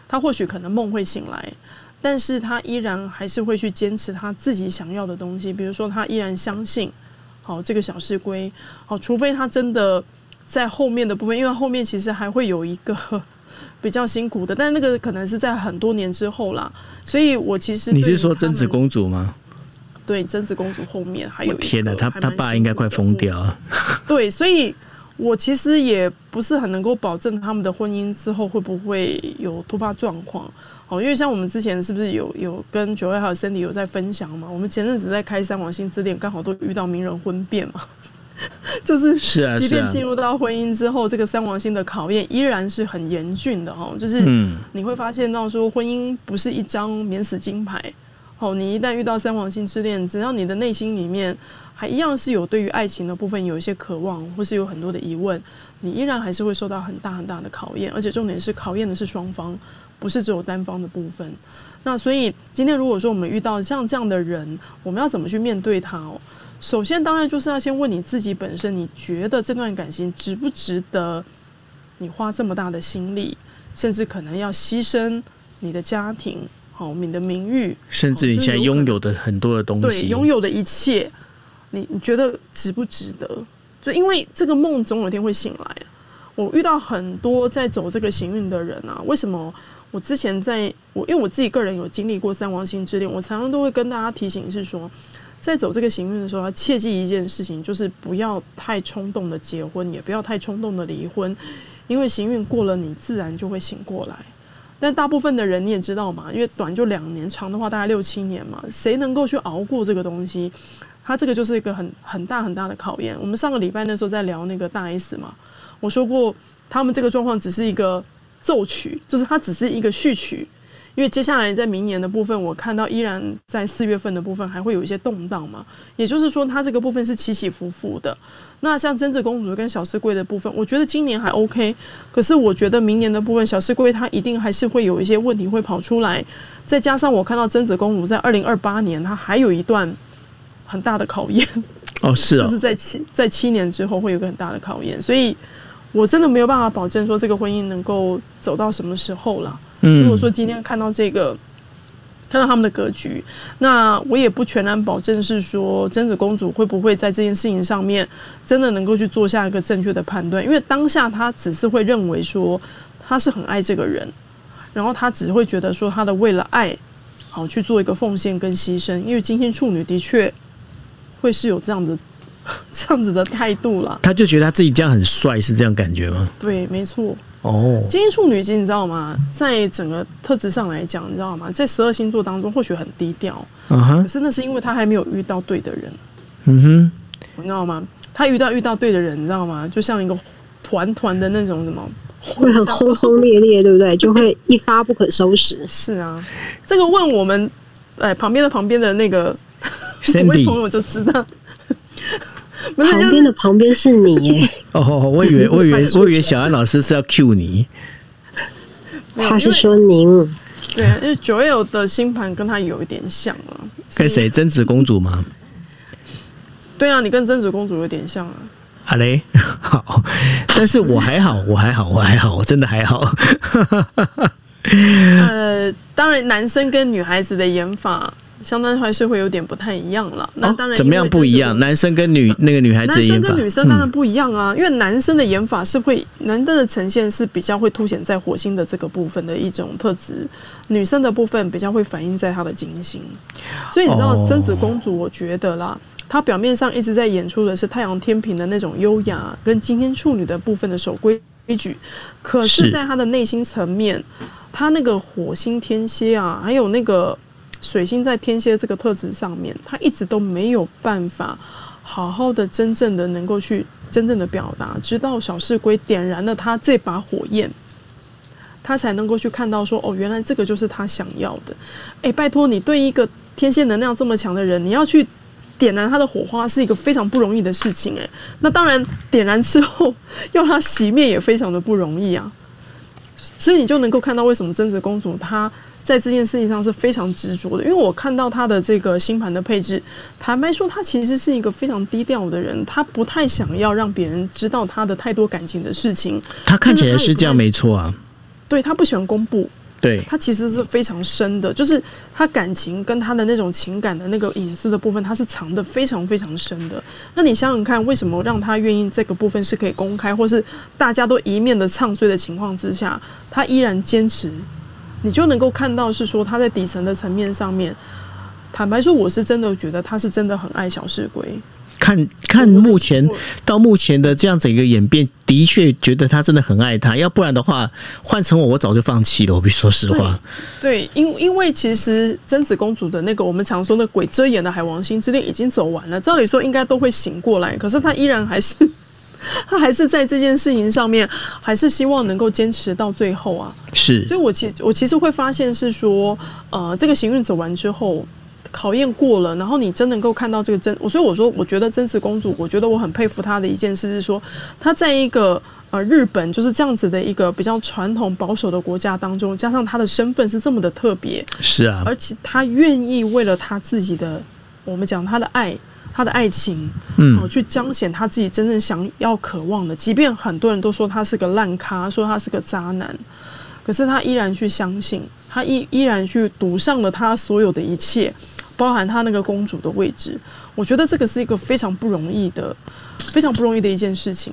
她或许可能梦会醒来，但是她依然还是会去坚持她自己想要的东西。比如说，她依然相信，好这个小室圭，好，除非她真的。在后面的部分，因为后面其实还会有一个比较辛苦的，但那个可能是在很多年之后啦。所以我其实你是说贞子公主吗？对，贞子公主后面还有一天哪，他他爸应该快疯掉了。[laughs] 对，所以我其实也不是很能够保证他们的婚姻之后会不会有突发状况。哦，因为像我们之前是不是有有跟九月还有 Cindy 有在分享嘛？我们前阵子在开三王星之恋，刚好都遇到名人婚变嘛。[laughs] 就是是啊，即便进入到婚姻之后，这个三王星的考验依然是很严峻的哦。就是你会发现到说，婚姻不是一张免死金牌。哦，你一旦遇到三王星之恋，只要你的内心里面还一样是有对于爱情的部分有一些渴望，或是有很多的疑问，你依然还是会受到很大很大的考验。而且重点是考验的是双方，不是只有单方的部分。那所以今天如果说我们遇到像这样的人，我们要怎么去面对他哦？首先，当然就是要先问你自己本身，你觉得这段感情值不值得你花这么大的心力，甚至可能要牺牲你的家庭。好，你的名誉，甚至你现在拥有的很多的东西，对，拥有的一切，你你觉得值不值得？就因为这个梦总有一天会醒来。我遇到很多在走这个行运的人啊，为什么？我之前在我因为我自己个人有经历过三王星之恋，我常常都会跟大家提醒是说，在走这个行运的时候，要切记一件事情，就是不要太冲动的结婚，也不要太冲动的离婚，因为行运过了，你自然就会醒过来。但大部分的人你也知道嘛，因为短就两年，长的话大概六七年嘛。谁能够去熬过这个东西？他这个就是一个很很大很大的考验。我们上个礼拜那时候在聊那个大 S 嘛，我说过他们这个状况只是一个奏曲，就是它只是一个序曲。因为接下来在明年的部分，我看到依然在四月份的部分还会有一些动荡嘛，也就是说，它这个部分是起起伏伏的。那像贞子公主跟小四贵的部分，我觉得今年还 OK，可是我觉得明年的部分，小四贵它一定还是会有一些问题会跑出来。再加上我看到贞子公主在二零二八年，它还有一段很大的考验。哦，是啊，[laughs] 就是在七在七年之后会有个很大的考验，所以我真的没有办法保证说这个婚姻能够走到什么时候了。嗯，如果说今天看到这个，看到他们的格局，那我也不全然保证是说贞子公主会不会在这件事情上面真的能够去做下一个正确的判断，因为当下他只是会认为说他是很爱这个人，然后他只会觉得说他的为了爱好去做一个奉献跟牺牲，因为今天处女的确会是有这样的 [laughs] 这样子的态度了，他就觉得他自己这样很帅，是这样感觉吗？对，没错。哦，金星处女其实你知道吗？在整个特质上来讲，你知道吗？在十二星座当中，或许很低调，嗯哼，可是那是因为他还没有遇到对的人，嗯哼，你知道吗？他遇到遇到对的人，你知道吗？就像一个团团的那种什么，会很轰轰烈烈，对不对？就会一发不可收拾。是啊，这个问我们哎旁边的旁边的那个 Sandy [laughs] 朋友就知道。[laughs] 旁边的旁边是你耶！[laughs] 哦，我以为 [laughs] 我以为我以为小安老师是要 cue 你，他是说您。对，因为九 L 的星盘跟他有一点像啊。跟谁？贞子公主吗？对啊，你跟贞子公主有点像啊。好嘞，好，但是我还好，我还好，我还好，我真的还好。呃，当然，男生跟女孩子的演法。相当还是会有点不太一样了。那当然、哦，怎么样不一样？男生跟女那个女孩子的演法，男生跟女生当然不一样啊。嗯、因为男生的演法是会，男的的呈现是比较会凸显在火星的这个部分的一种特质，女生的部分比较会反映在她的金星。所以你知道，贞子公主，我觉得啦，她表面上一直在演出的是太阳天平的那种优雅，跟金星处女的部分的守规规矩。可是，在她的内心层面，她那个火星天蝎啊，还有那个。水星在天蝎这个特质上面，他一直都没有办法好好的、真正的能够去真正的表达，直到小室贵点燃了他这把火焰，他才能够去看到说：“哦，原来这个就是他想要的。”诶，拜托你，对一个天蝎能量这么强的人，你要去点燃他的火花，是一个非常不容易的事情。诶，那当然，点燃之后要他熄灭也非常的不容易啊。所以你就能够看到为什么贞子公主她。在这件事情上是非常执着的，因为我看到他的这个星盘的配置，坦白说，他其实是一个非常低调的人，他不太想要让别人知道他的太多感情的事情。他看起来是这样，没错啊。对，他不喜欢公布，对，他其实是非常深的，就是他感情跟他的那种情感的那个隐私的部分，他是藏的非常非常深的。那你想想看，为什么让他愿意这个部分是可以公开，或是大家都一面的唱衰的情况之下，他依然坚持？你就能够看到是说他在底层的层面上面，坦白说，我是真的觉得他是真的很爱小室圭。看看目前到目前的这样子一个演变，的确觉得他真的很爱他。要不然的话，换成我，我早就放弃了。我必须说实话。对，因因为其实贞子公主的那个我们常说的鬼遮眼的海王星之恋已经走完了，照理说应该都会醒过来，可是他依然还是他还是在这件事情上面，还是希望能够坚持到最后啊。是，所以我其实我其实会发现是说，呃，这个行运走完之后。考验过了，然后你真能够看到这个真，所以我说，我觉得真实公主，我觉得我很佩服她的一件事是说，她在一个呃日本就是这样子的一个比较传统保守的国家当中，加上她的身份是这么的特别，是啊，而且她愿意为了她自己的，我们讲她的爱，她的爱情，嗯、呃，去彰显他自己真正想要渴望的，即便很多人都说他是个烂咖，说他是个渣男，可是他依然去相信，他依依然去赌上了他所有的一切。包含他那个公主的位置，我觉得这个是一个非常不容易的、非常不容易的一件事情。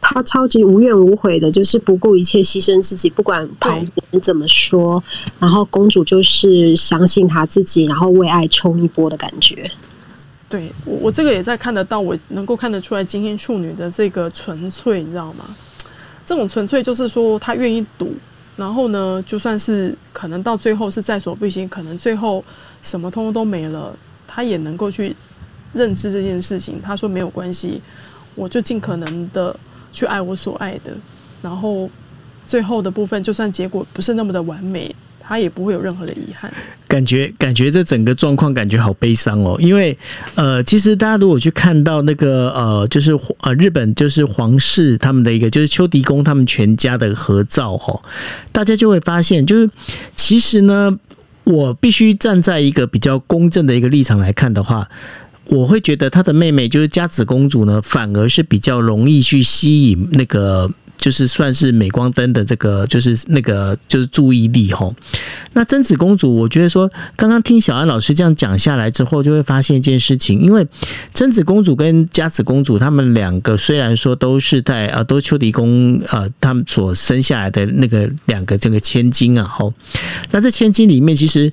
他超级无怨无悔的，就是不顾一切牺牲自己，不管旁边人怎么说。然后公主就是相信她自己，然后为爱冲一波的感觉。对，我我这个也在看得到，我能够看得出来金星处女的这个纯粹，你知道吗？这种纯粹就是说她愿意赌。然后呢，就算是可能到最后是在所不惜，可能最后什么通通都没了，他也能够去认知这件事情。他说没有关系，我就尽可能的去爱我所爱的。然后最后的部分，就算结果不是那么的完美。他也不会有任何的遗憾。感觉感觉这整个状况感觉好悲伤哦，因为呃，其实大家如果去看到那个呃，就是呃日本就是皇室他们的一个就是秋迪公他们全家的合照哈，大家就会发现，就是其实呢，我必须站在一个比较公正的一个立场来看的话，我会觉得他的妹妹就是佳子公主呢，反而是比较容易去吸引那个。就是算是镁光灯的这个，就是那个，就是注意力吼。那贞子公主，我觉得说，刚刚听小安老师这样讲下来之后，就会发现一件事情，因为贞子公主跟佳子公主，他们两个虽然说都是在啊，都秋狄公呃，他们所生下来的那个两个这个千金啊，吼。那这千金里面，其实。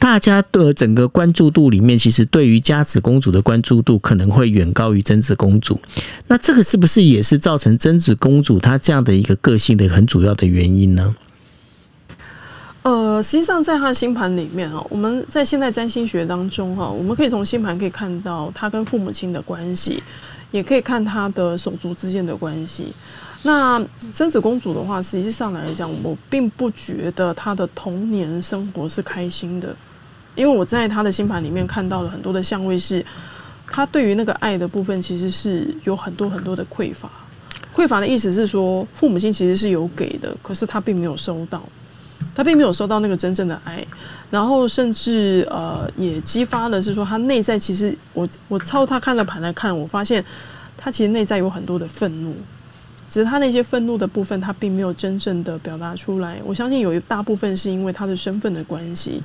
大家的整个关注度里面，其实对于佳子公主的关注度可能会远高于真子公主。那这个是不是也是造成真子公主她这样的一个个性的很主要的原因呢？呃，实际上在她的星盘里面啊，我们在现代占星学当中哈，我们可以从星盘可以看到她跟父母亲的关系，也可以看她的手足之间的关系。那真子公主的话，实际上来讲，我并不觉得她的童年生活是开心的。因为我在他的星盘里面看到了很多的相位，是他对于那个爱的部分其实是有很多很多的匮乏。匮乏的意思是说，父母亲其实是有给的，可是他并没有收到，他并没有收到那个真正的爱。然后甚至呃，也激发了是说，他内在其实我我抄他看了盘来看，我发现他其实内在有很多的愤怒，只是他那些愤怒的部分，他并没有真正的表达出来。我相信有一大部分是因为他的身份的关系。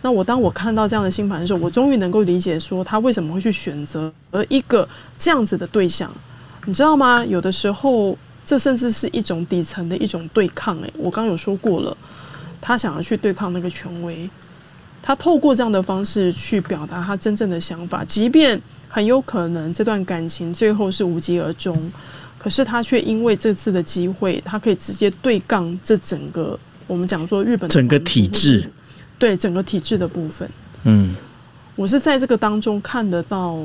那我当我看到这样的星盘的时候，我终于能够理解说他为什么会去选择而一个这样子的对象，你知道吗？有的时候这甚至是一种底层的一种对抗。诶，我刚有说过了，他想要去对抗那个权威，他透过这样的方式去表达他真正的想法，即便很有可能这段感情最后是无疾而终，可是他却因为这次的机会，他可以直接对抗这整个我们讲说日本整个体制。对整个体制的部分，嗯，我是在这个当中看得到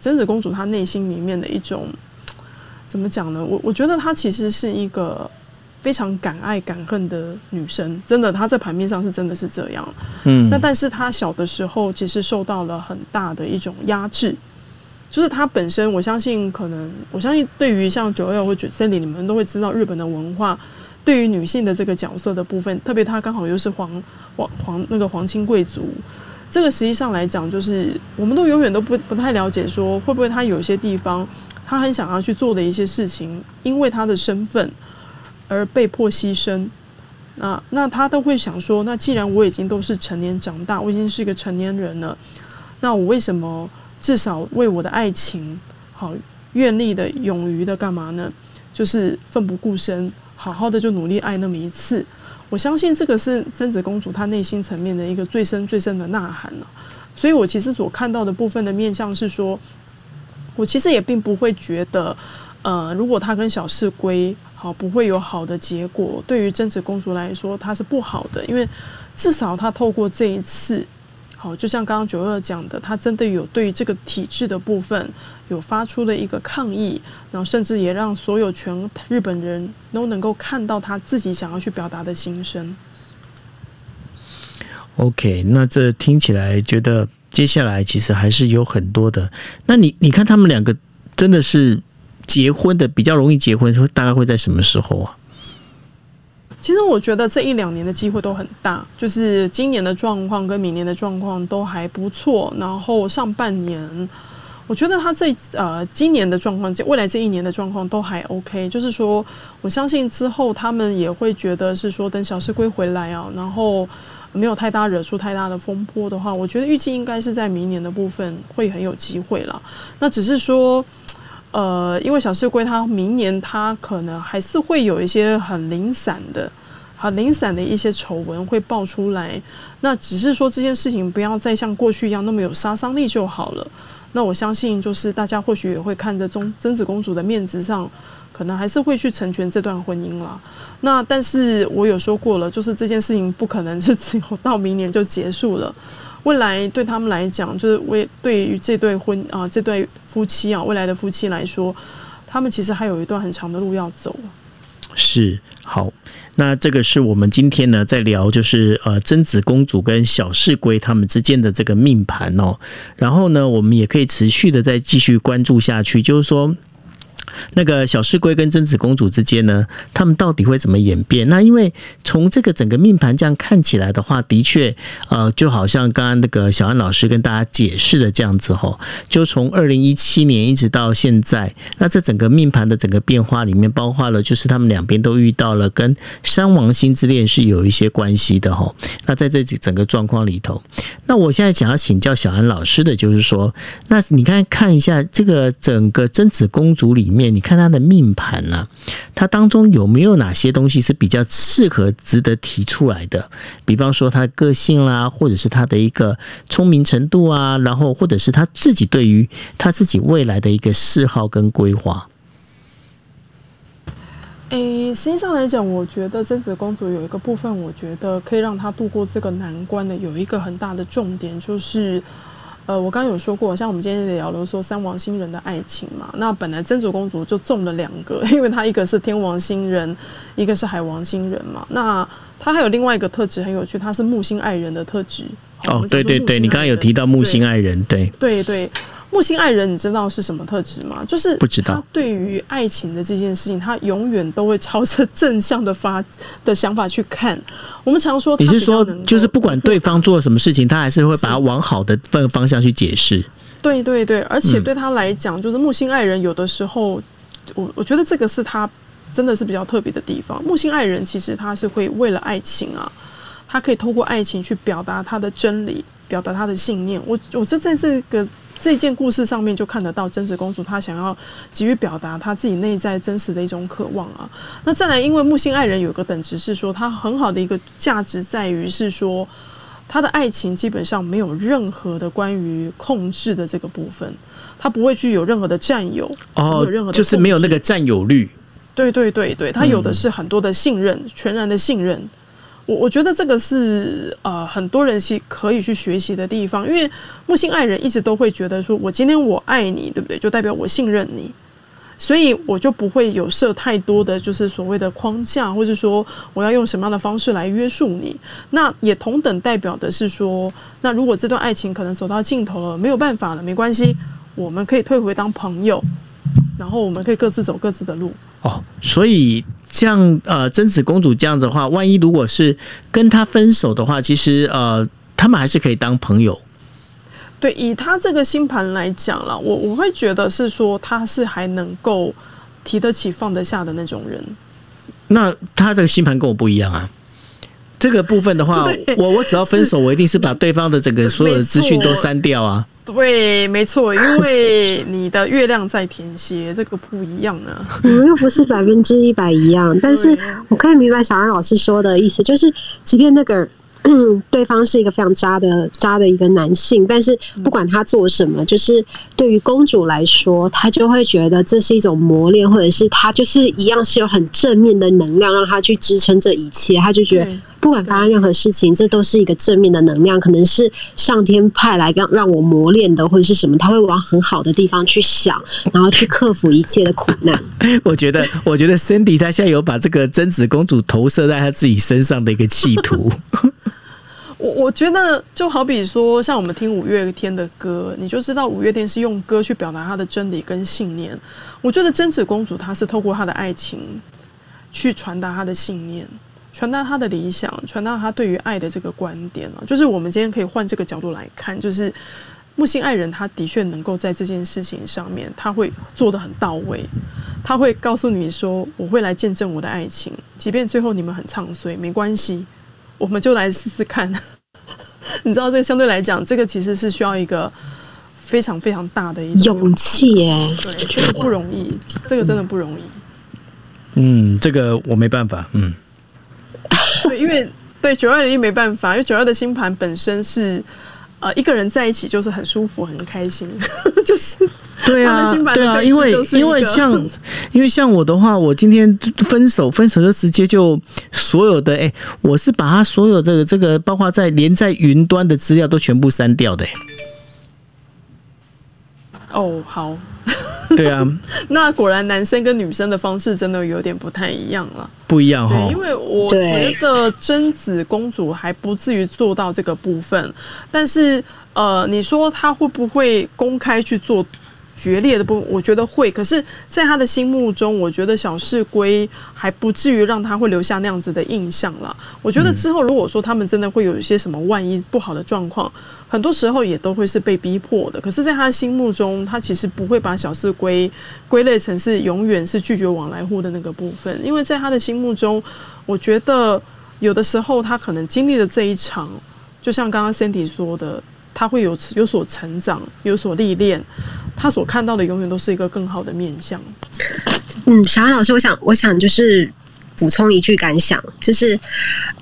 贞子公主她内心里面的一种怎么讲呢？我我觉得她其实是一个非常敢爱敢恨的女生，真的，她在盘面上是真的是这样，嗯。那但是她小的时候其实受到了很大的一种压制，就是她本身，我相信可能，我相信对于像九二或者 Sandy 你们都会知道日本的文化。对于女性的这个角色的部分，特别她刚好又是皇皇皇那个皇亲贵族，这个实际上来讲，就是我们都永远都不不太了解，说会不会她有些地方，她很想要去做的一些事情，因为她的身份而被迫牺牲，那那他都会想说，那既然我已经都是成年长大，我已经是一个成年人了，那我为什么至少为我的爱情好愿力的勇于的干嘛呢？就是奋不顾身，好好的就努力爱那么一次。我相信这个是贞子公主她内心层面的一个最深最深的呐喊了。所以我其实所看到的部分的面向是说，我其实也并不会觉得，呃，如果她跟小室圭好不会有好的结果，对于贞子公主来说，她是不好的，因为至少她透过这一次。好，就像刚刚九二讲的，他真的有对于这个体制的部分有发出了一个抗议，然后甚至也让所有全日本人都能够看到他自己想要去表达的心声。OK，那这听起来觉得接下来其实还是有很多的。那你你看他们两个真的是结婚的比较容易结婚，大概会在什么时候啊？其实我觉得这一两年的机会都很大，就是今年的状况跟明年的状况都还不错。然后上半年，我觉得他这呃今年的状况，未来这一年的状况都还 OK。就是说，我相信之后他们也会觉得是说，等小师归回来啊，然后没有太大惹出太大的风波的话，我觉得预计应该是在明年的部分会很有机会了。那只是说。呃，因为小室圭他明年他可能还是会有一些很零散的、很零散的一些丑闻会爆出来。那只是说这件事情不要再像过去一样那么有杀伤力就好了。那我相信就是大家或许也会看着中真子公主的面子上，可能还是会去成全这段婚姻了。[laughs] 那但是我有说过了，就是这件事情不可能是只有到明年就结束了。未来对他们来讲，就是为对于这对婚啊、这对夫妻啊，未来的夫妻来说，他们其实还有一段很长的路要走。是，好，那这个是我们今天呢在聊，就是呃贞子公主跟小室圭他们之间的这个命盘哦。然后呢，我们也可以持续的再继续关注下去，就是说。那个小室圭跟贞子公主之间呢，他们到底会怎么演变？那因为从这个整个命盘这样看起来的话，的确，呃，就好像刚刚那个小安老师跟大家解释的这样子吼，就从二零一七年一直到现在，那这整个命盘的整个变化里面，包括了就是他们两边都遇到了跟山王星之恋是有一些关系的吼。那在这整个状况里头，那我现在想要请教小安老师的就是说，那你看看一下这个整个贞子公主里面。你看他的命盘呢，他当中有没有哪些东西是比较适合、值得提出来的？比方说他的个性啦，或者是他的一个聪明程度啊，然后或者是他自己对于他自己未来的一个嗜好跟规划。诶，实际上来讲，我觉得贞子公主有一个部分，我觉得可以让她度过这个难关的，有一个很大的重点就是。呃，我刚刚有说过，像我们今天聊了说三王星人的爱情嘛，那本来真祖公主就中了两个，[laughs] 因为她一个是天王星人，一个是海王星人嘛。那她还有另外一个特质很有趣，她是木星爱人的特质。哦，对对对，你刚刚有提到木星爱人，对对对。木星爱人，你知道是什么特质吗？就是不知道。他对于爱情的这件事情，他永远都会朝着正向的发的想法去看。我们常说，你是说，就是不管对方做什么事情，他还是会把它往好的方方向去解释。对对对，而且对他来讲，就是木星爱人有的时候，我我觉得这个是他真的是比较特别的地方。木星爱人其实他是会为了爱情啊，他可以透过爱情去表达他的真理，表达他的信念。我我就在这个。这件故事上面就看得到真子公主她想要急于表达她自己内在真实的一种渴望啊。那再来，因为木星爱人有个等值是说，他很好的一个价值在于是说，他的爱情基本上没有任何的关于控制的这个部分，他不会去有任何的占有哦，有任何的就是没有那个占有率。对对对对，他有的是很多的信任，嗯、全然的信任。我我觉得这个是呃很多人是可以去学习的地方，因为木星爱人一直都会觉得说，我今天我爱你，对不对？就代表我信任你，所以我就不会有设太多的就是所谓的框架，或者说我要用什么样的方式来约束你。那也同等代表的是说，那如果这段爱情可能走到尽头了，没有办法了，没关系，我们可以退回当朋友，然后我们可以各自走各自的路。哦，所以。像呃，贞子公主这样子的话，万一如果是跟他分手的话，其实呃，他们还是可以当朋友。对，以他这个星盘来讲了，我我会觉得是说他是还能够提得起放得下的那种人。那他这个星盘跟我不一样啊。这个部分的话，[laughs] 我我只要分手，我一定是把对方的整个所有的资讯都删掉啊。对，没错，因为你的月亮在天蝎，这个不一样啊。我们又不是百分之一百一样，但是我可以明白小安老师说的意思，就是即便那个。嗯，[clears throat] 对方是一个非常渣的渣的一个男性，但是不管他做什么，就是对于公主来说，她就会觉得这是一种磨练，或者是他就是一样是有很正面的能量让他去支撑这一切，他就觉得不管发生任何事情，这都是一个正面的能量，可能是上天派来让让我磨练的，或者是什么，他会往很好的地方去想，然后去克服一切的苦难。我觉得，我觉得 Cindy 她现在有把这个贞子公主投射在她自己身上的一个企图。[laughs] 我我觉得就好比说，像我们听五月天的歌，你就知道五月天是用歌去表达他的真理跟信念。我觉得贞子公主她是透过她的爱情去传达她的信念，传达她的理想，传达她对于爱的这个观点啊。就是我们今天可以换这个角度来看，就是木星爱人他的确能够在这件事情上面，他会做得很到位，他会告诉你说，我会来见证我的爱情，即便最后你们很唱衰，没关系。我们就来试试看，[laughs] [laughs] 你知道，这个相对来讲，这个其实是需要一个非常非常大的一种勇气耶。对，这个不容易，这个真的不容易。嗯，这个我没办法。嗯，[laughs] 对，因为对九二零一没办法，因为九二的星盘本身是呃一个人在一起就是很舒服、很开心，就是。对啊，对啊，因为因为像因为像我的话，我今天分手，分手就直接就所有的哎，我是把他所有的这个，包括在连在云端的资料都全部删掉的。哦，好，[laughs] 对啊，那果然男生跟女生的方式真的有点不太一样了，不一样哈。因为我觉得贞子公主还不至于做到这个部分，但是呃，你说他会不会公开去做？决裂的部分，我觉得会。可是，在他的心目中，我觉得小室圭还不至于让他会留下那样子的印象了。我觉得之后，如果说他们真的会有一些什么万一不好的状况，很多时候也都会是被逼迫的。可是，在他的心目中，他其实不会把小室圭归类成是永远是拒绝往来户的那个部分，因为在他的心目中，我觉得有的时候他可能经历了这一场，就像刚刚 Sandy 说的，他会有有所成长，有所历练。他所看到的永远都是一个更好的面向。嗯，小安老师，我想，我想就是补充一句感想，就是，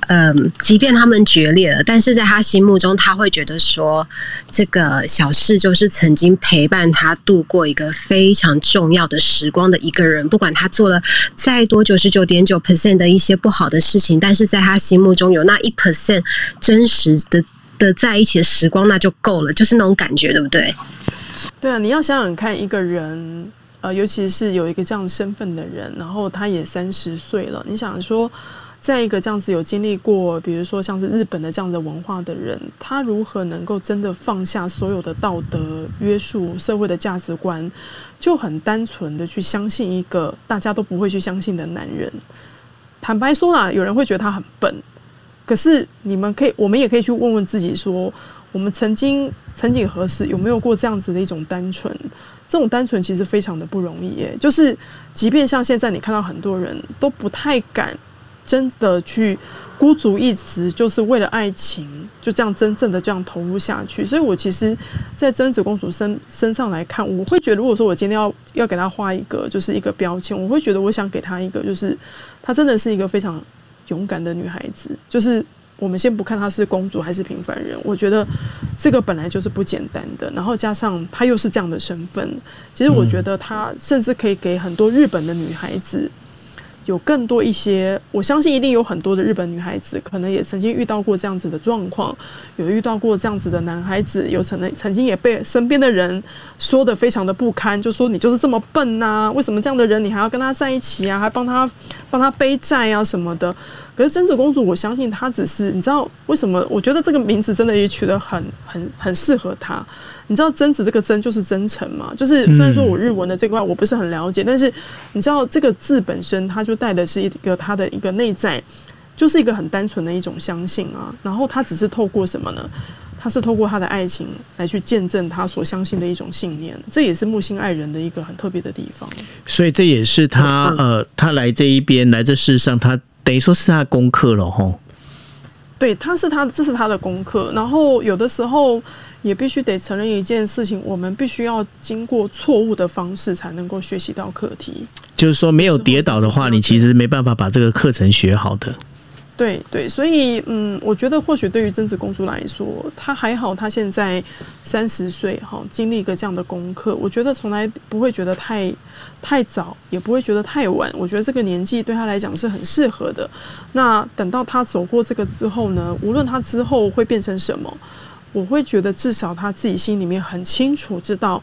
嗯、即便他们决裂了，但是在他心目中，他会觉得说，这个小室就是曾经陪伴他度过一个非常重要的时光的一个人。不管他做了再多九十九点九 percent 的一些不好的事情，但是在他心目中有那一 percent 真实的的在一起的时光，那就够了，就是那种感觉，对不对？对啊，你要想想看，一个人，呃，尤其是有一个这样身份的人，然后他也三十岁了，你想说，在一个这样子有经历过，比如说像是日本的这样的文化的人，他如何能够真的放下所有的道德约束、社会的价值观，就很单纯的去相信一个大家都不会去相信的男人？坦白说啦，有人会觉得他很笨，可是你们可以，我们也可以去问问自己说。我们曾经曾几何时有没有过这样子的一种单纯？这种单纯其实非常的不容易耶。就是，即便像现在你看到很多人都不太敢真的去孤注一掷，就是为了爱情就这样真正的这样投入下去。所以我其实，在贞子公主身身上来看，我会觉得，如果说我今天要要给她画一个就是一个标签，我会觉得我想给她一个，就是她真的是一个非常勇敢的女孩子，就是。我们先不看她是公主还是平凡人，我觉得这个本来就是不简单的。然后加上她又是这样的身份，其实我觉得她甚至可以给很多日本的女孩子。有更多一些，我相信一定有很多的日本女孩子，可能也曾经遇到过这样子的状况，有遇到过这样子的男孩子，有曾曾经也被身边的人说得非常的不堪，就说你就是这么笨呐、为什么这样的人你还要跟他在一起啊，还帮他帮他背债啊什么的。可是贞子公主，我相信她只是，你知道为什么？我觉得这个名字真的也取得很很很适合她。你知道“贞子”这个“贞”就是真诚嘛？就是虽然说我日文的这块我不是很了解，但是你知道这个字本身，它就带的是一个它的一个内在，就是一个很单纯的一种相信啊。然后她只是透过什么呢？他是透过他的爱情来去见证他所相信的一种信念。这也是木星爱人的一个很特别的地方。所以这也是他呃，他来这一边来这世上，他等于说是他的功课了吼。对，他是他，这是他的功课。然后有的时候也必须得承认一件事情，我们必须要经过错误的方式才能够学习到课题。就是说，没有跌倒的话，你其实没办法把这个课程学好的。对对，所以嗯，我觉得或许对于贞子公主来说，她还好，她现在三十岁哈，经历一个这样的功课，我觉得从来不会觉得太太早，也不会觉得太晚。我觉得这个年纪对她来讲是很适合的。那等到她走过这个之后呢，无论她之后会变成什么，我会觉得至少她自己心里面很清楚，知道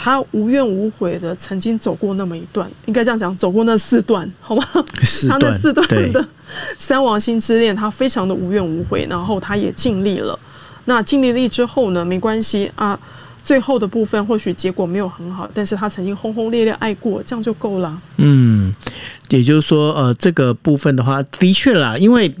她无怨无悔的曾经走过那么一段，应该这样讲，走过那四段，好吗？四段，她那四段的。[laughs] 三王星之恋，他非常的无怨无悔，然后他也尽力了。那尽力了之后呢？没关系啊，最后的部分或许结果没有很好，但是他曾经轰轰烈烈爱过，这样就够了。嗯，也就是说，呃，这个部分的话，的确啦，因为。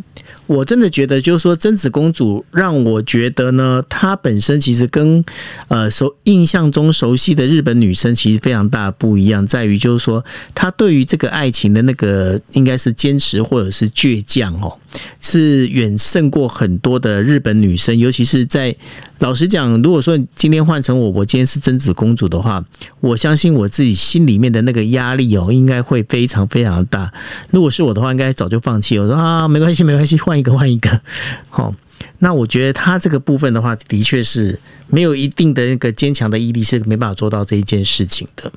我真的觉得，就是说，贞子公主让我觉得呢，她本身其实跟呃熟印象中熟悉的日本女生其实非常大不一样，在于就是说，她对于这个爱情的那个应该是坚持或者是倔强哦，是远胜过很多的日本女生，尤其是在。老实讲，如果说今天换成我，我今天是贞子公主的话，我相信我自己心里面的那个压力哦，应该会非常非常大。如果是我的话，应该早就放弃。我说啊，没关系，没关系，换一个，换一个。好，[laughs] 那我觉得他这个部分的话，的确是没有一定的那个坚强的毅力，是没办法做到这一件事情的。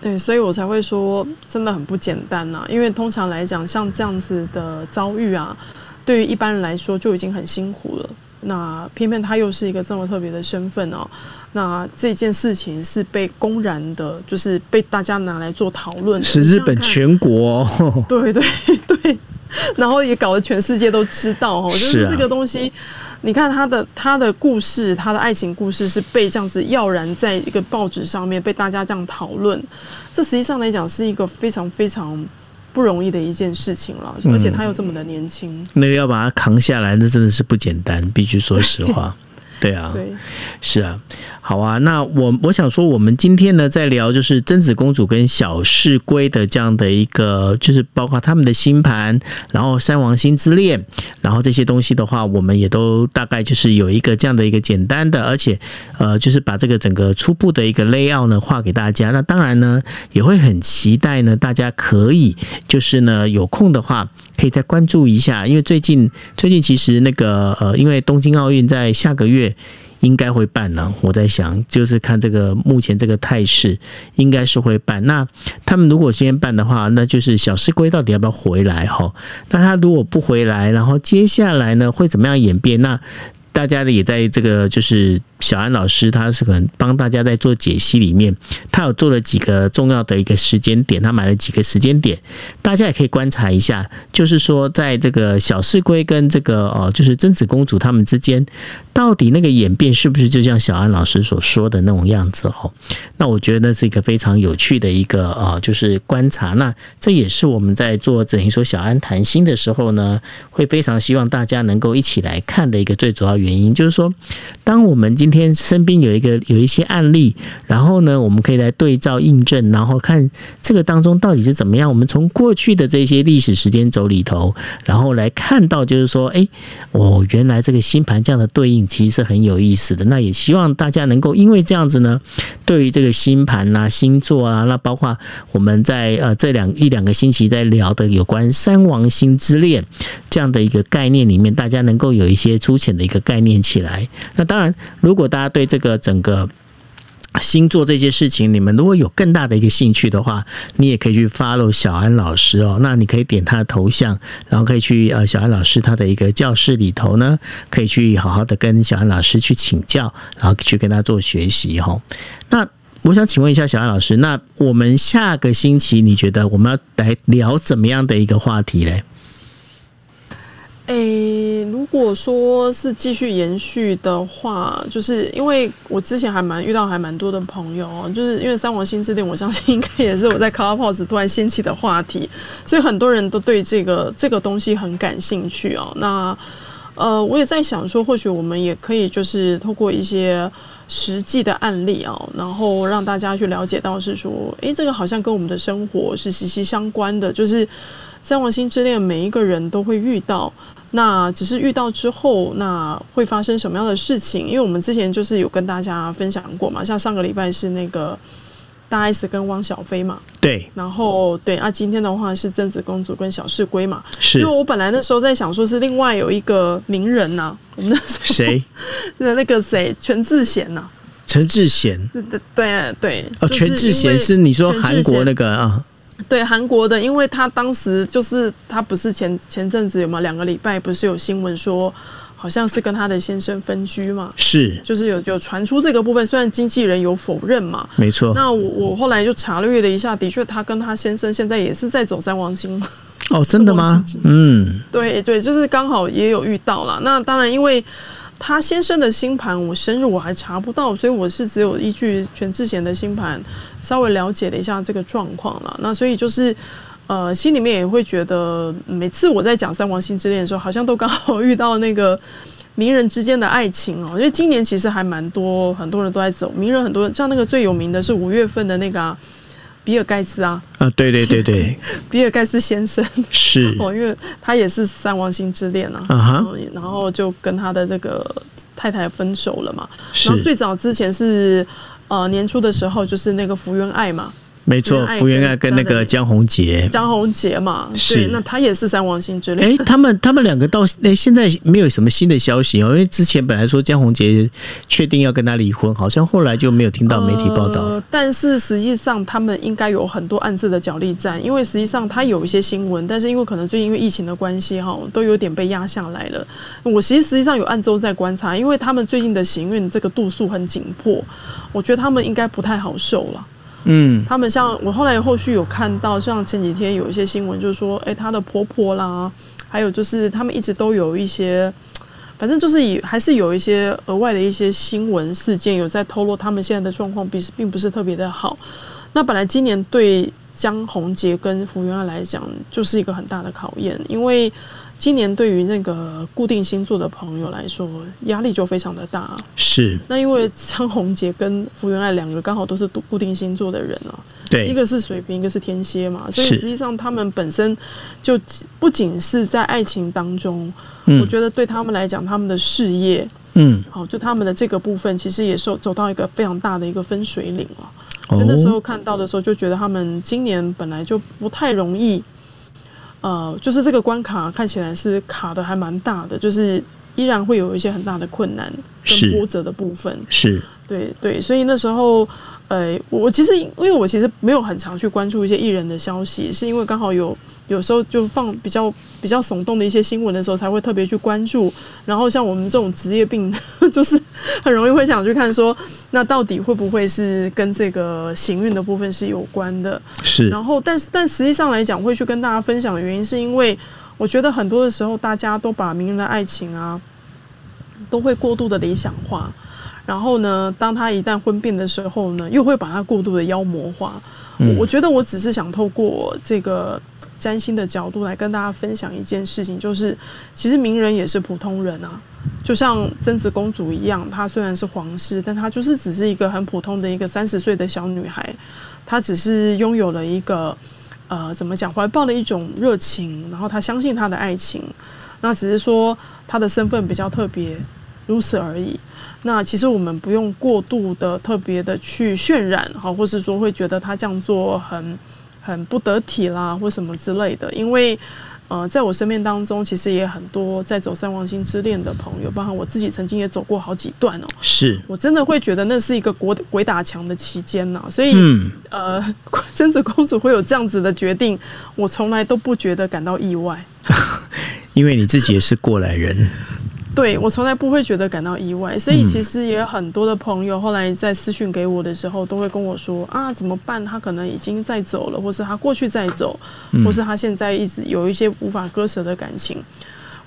对，所以我才会说，真的很不简单呐。因为通常来讲，像这样子的遭遇啊，对于一般人来说就已经很辛苦了。那偏偏他又是一个这么特别的身份哦，那这件事情是被公然的，就是被大家拿来做讨论，是日本全国，哦，[laughs] 对对对，然后也搞得全世界都知道哦，[laughs] 就是这个东西，你看他的他的故事，他的爱情故事是被这样子耀然在一个报纸上面被大家这样讨论，这实际上来讲是一个非常非常。不容易的一件事情了，而且他又这么的年轻，嗯，那个要把他扛下来，那真的是不简单，必须说实话。[laughs] 对啊，对，是啊，好啊。那我我想说，我们今天呢，在聊就是贞子公主跟小室圭的这样的一个，就是包括他们的星盘，然后三王星之恋，然后这些东西的话，我们也都大概就是有一个这样的一个简单的，而且呃，就是把这个整个初步的一个 layout 呢画给大家。那当然呢，也会很期待呢，大家可以就是呢有空的话。可以再关注一下，因为最近最近其实那个呃，因为东京奥运在下个月应该会办呢。我在想，就是看这个目前这个态势，应该是会办。那他们如果先办的话，那就是小室圭到底要不要回来哈？那他如果不回来，然后接下来呢会怎么样演变？那大家的也在这个就是。小安老师他是可能帮大家在做解析，里面他有做了几个重要的一个时间点，他买了几个时间点，大家也可以观察一下，就是说在这个小室圭跟这个哦，就是贞子公主他们之间，到底那个演变是不是就像小安老师所说的那种样子哦？那我觉得那是一个非常有趣的一个啊，就是观察。那这也是我们在做等于说小安谈心的时候呢，会非常希望大家能够一起来看的一个最主要原因，就是说当我们今。今天身边有一个有一些案例，然后呢，我们可以来对照印证，然后看这个当中到底是怎么样。我们从过去的这些历史时间轴里头，然后来看到，就是说，哎，哦，原来这个星盘这样的对应其实是很有意思的。那也希望大家能够因为这样子呢，对于这个星盘啊、星座啊，那包括我们在呃这两一两个星期在聊的有关三王星之恋这样的一个概念里面，大家能够有一些粗浅的一个概念起来。那当然，如如果大家对这个整个星座这些事情，你们如果有更大的一个兴趣的话，你也可以去 follow 小安老师哦。那你可以点他的头像，然后可以去呃小安老师他的一个教室里头呢，可以去好好的跟小安老师去请教，然后去跟他做学习哈。那我想请问一下小安老师，那我们下个星期你觉得我们要来聊怎么样的一个话题嘞？诶、如果说是继续延续的话，就是因为我之前还蛮遇到还蛮多的朋友哦，就是因为三王星之恋，我相信应该也是我在 Clubhouse 突然掀起的话题，所以很多人都对这个这个东西很感兴趣哦。那呃，我也在想说，或许我们也可以就是透过一些实际的案例哦，然后让大家去了解到是说，诶，这个好像跟我们的生活是息息相关的，就是三王星之恋，每一个人都会遇到。那只是遇到之后，那会发生什么样的事情？因为我们之前就是有跟大家分享过嘛，像上个礼拜是那个大 S 跟汪小菲嘛，对，然后对，啊，今天的话是贞子公主跟小室圭嘛，是。因为我本来那时候在想说是另外有一个名人呐、啊，我们那时候谁？那 [laughs] 那个谁，全智贤呐，全智贤，对对对对，哦，全智贤是你说韩国那个啊。对韩国的，因为他当时就是他不是前前阵子有吗？两个礼拜不是有新闻说，好像是跟他的先生分居嘛？是，就是有有传出这个部分，虽然经纪人有否认嘛，没错。那我我后来就查了一下，的确他跟他先生现在也是在走三王星。哦，[laughs] 真的吗？嗯，对对，就是刚好也有遇到了。那当然，因为。他先生的星盘，我生日我还查不到，所以我是只有依据全智贤的星盘稍微了解了一下这个状况了。那所以就是，呃，心里面也会觉得，每次我在讲三王星之恋的时候，好像都刚好遇到那个名人之间的爱情哦。因为今年其实还蛮多，很多人都在走名人，很多像那个最有名的是五月份的那个、啊。比尔盖茨啊，啊，对对对对，[laughs] 比尔盖茨先生是 [laughs] 哦，因为他也是三王星之恋啊，uh huh. 然后就跟他的这个太太分手了嘛，然后最早之前是呃年初的时候，就是那个福原爱嘛。没错，福原爱跟那个江宏杰，江宏杰嘛，是那他也是三王星之恋。哎，他们他们两个到哎现在没有什么新的消息哦，因为之前本来说江宏杰确定要跟他离婚，好像后来就没有听到媒体报道。呃，但是实际上他们应该有很多暗自的角力战，因为实际上他有一些新闻，但是因为可能最近因为疫情的关系哈，都有点被压下来了。我其实实际上有暗中在观察，因为他们最近的行运这个度数很紧迫，我觉得他们应该不太好受了。嗯，他们像我后来后续有看到，像前几天有一些新闻，就是说，哎，她的婆婆啦，还有就是他们一直都有一些，反正就是以还是有一些额外的一些新闻事件有在透露，他们现在的状况并并不是特别的好。那本来今年对江宏杰跟福原爱来讲，就是一个很大的考验，因为。今年对于那个固定星座的朋友来说，压力就非常的大。是。那因为张宏杰跟福原爱两个刚好都是固定星座的人啊。对。一个是水瓶，一个是天蝎嘛，所以实际上他们本身就不仅是在爱情当中，嗯、我觉得对他们来讲，他们的事业，嗯，好，就他们的这个部分，其实也是走到一个非常大的一个分水岭了。哦。那时候看到的时候，就觉得他们今年本来就不太容易。呃，就是这个关卡看起来是卡的还蛮大的，就是依然会有一些很大的困难跟波折的部分。是，是对对，所以那时候。呃，我其实因为我其实没有很常去关注一些艺人的消息，是因为刚好有有时候就放比较比较耸动的一些新闻的时候，才会特别去关注。然后像我们这种职业病，[laughs] 就是很容易会想去看说，那到底会不会是跟这个行运的部分是有关的？是。然后，但是但实际上来讲，会去跟大家分享的原因，是因为我觉得很多的时候，大家都把名人的爱情啊，都会过度的理想化。然后呢，当他一旦婚变的时候呢，又会把他过度的妖魔化。嗯、我觉得我只是想透过这个占星的角度来跟大家分享一件事情，就是其实名人也是普通人啊，就像真子公主一样，她虽然是皇室，但她就是只是一个很普通的一个三十岁的小女孩，她只是拥有了一个呃，怎么讲，怀抱了一种热情，然后她相信她的爱情，那只是说她的身份比较特别，如此而已。那其实我们不用过度的特别的去渲染哈，或是说会觉得她这样做很很不得体啦，或什么之类的。因为呃，在我生命当中，其实也很多在走三王星之恋的朋友，包含我自己曾经也走过好几段哦。是我真的会觉得那是一个鬼鬼打墙的期间呐。所以，嗯、呃，[laughs] 贞子公主会有这样子的决定，我从来都不觉得感到意外，[laughs] 因为你自己也是过来人。对，我从来不会觉得感到意外，所以其实也有很多的朋友后来在私讯给我的时候，都会跟我说啊，怎么办？他可能已经在走了，或是他过去在走，或是他现在一直有一些无法割舍的感情。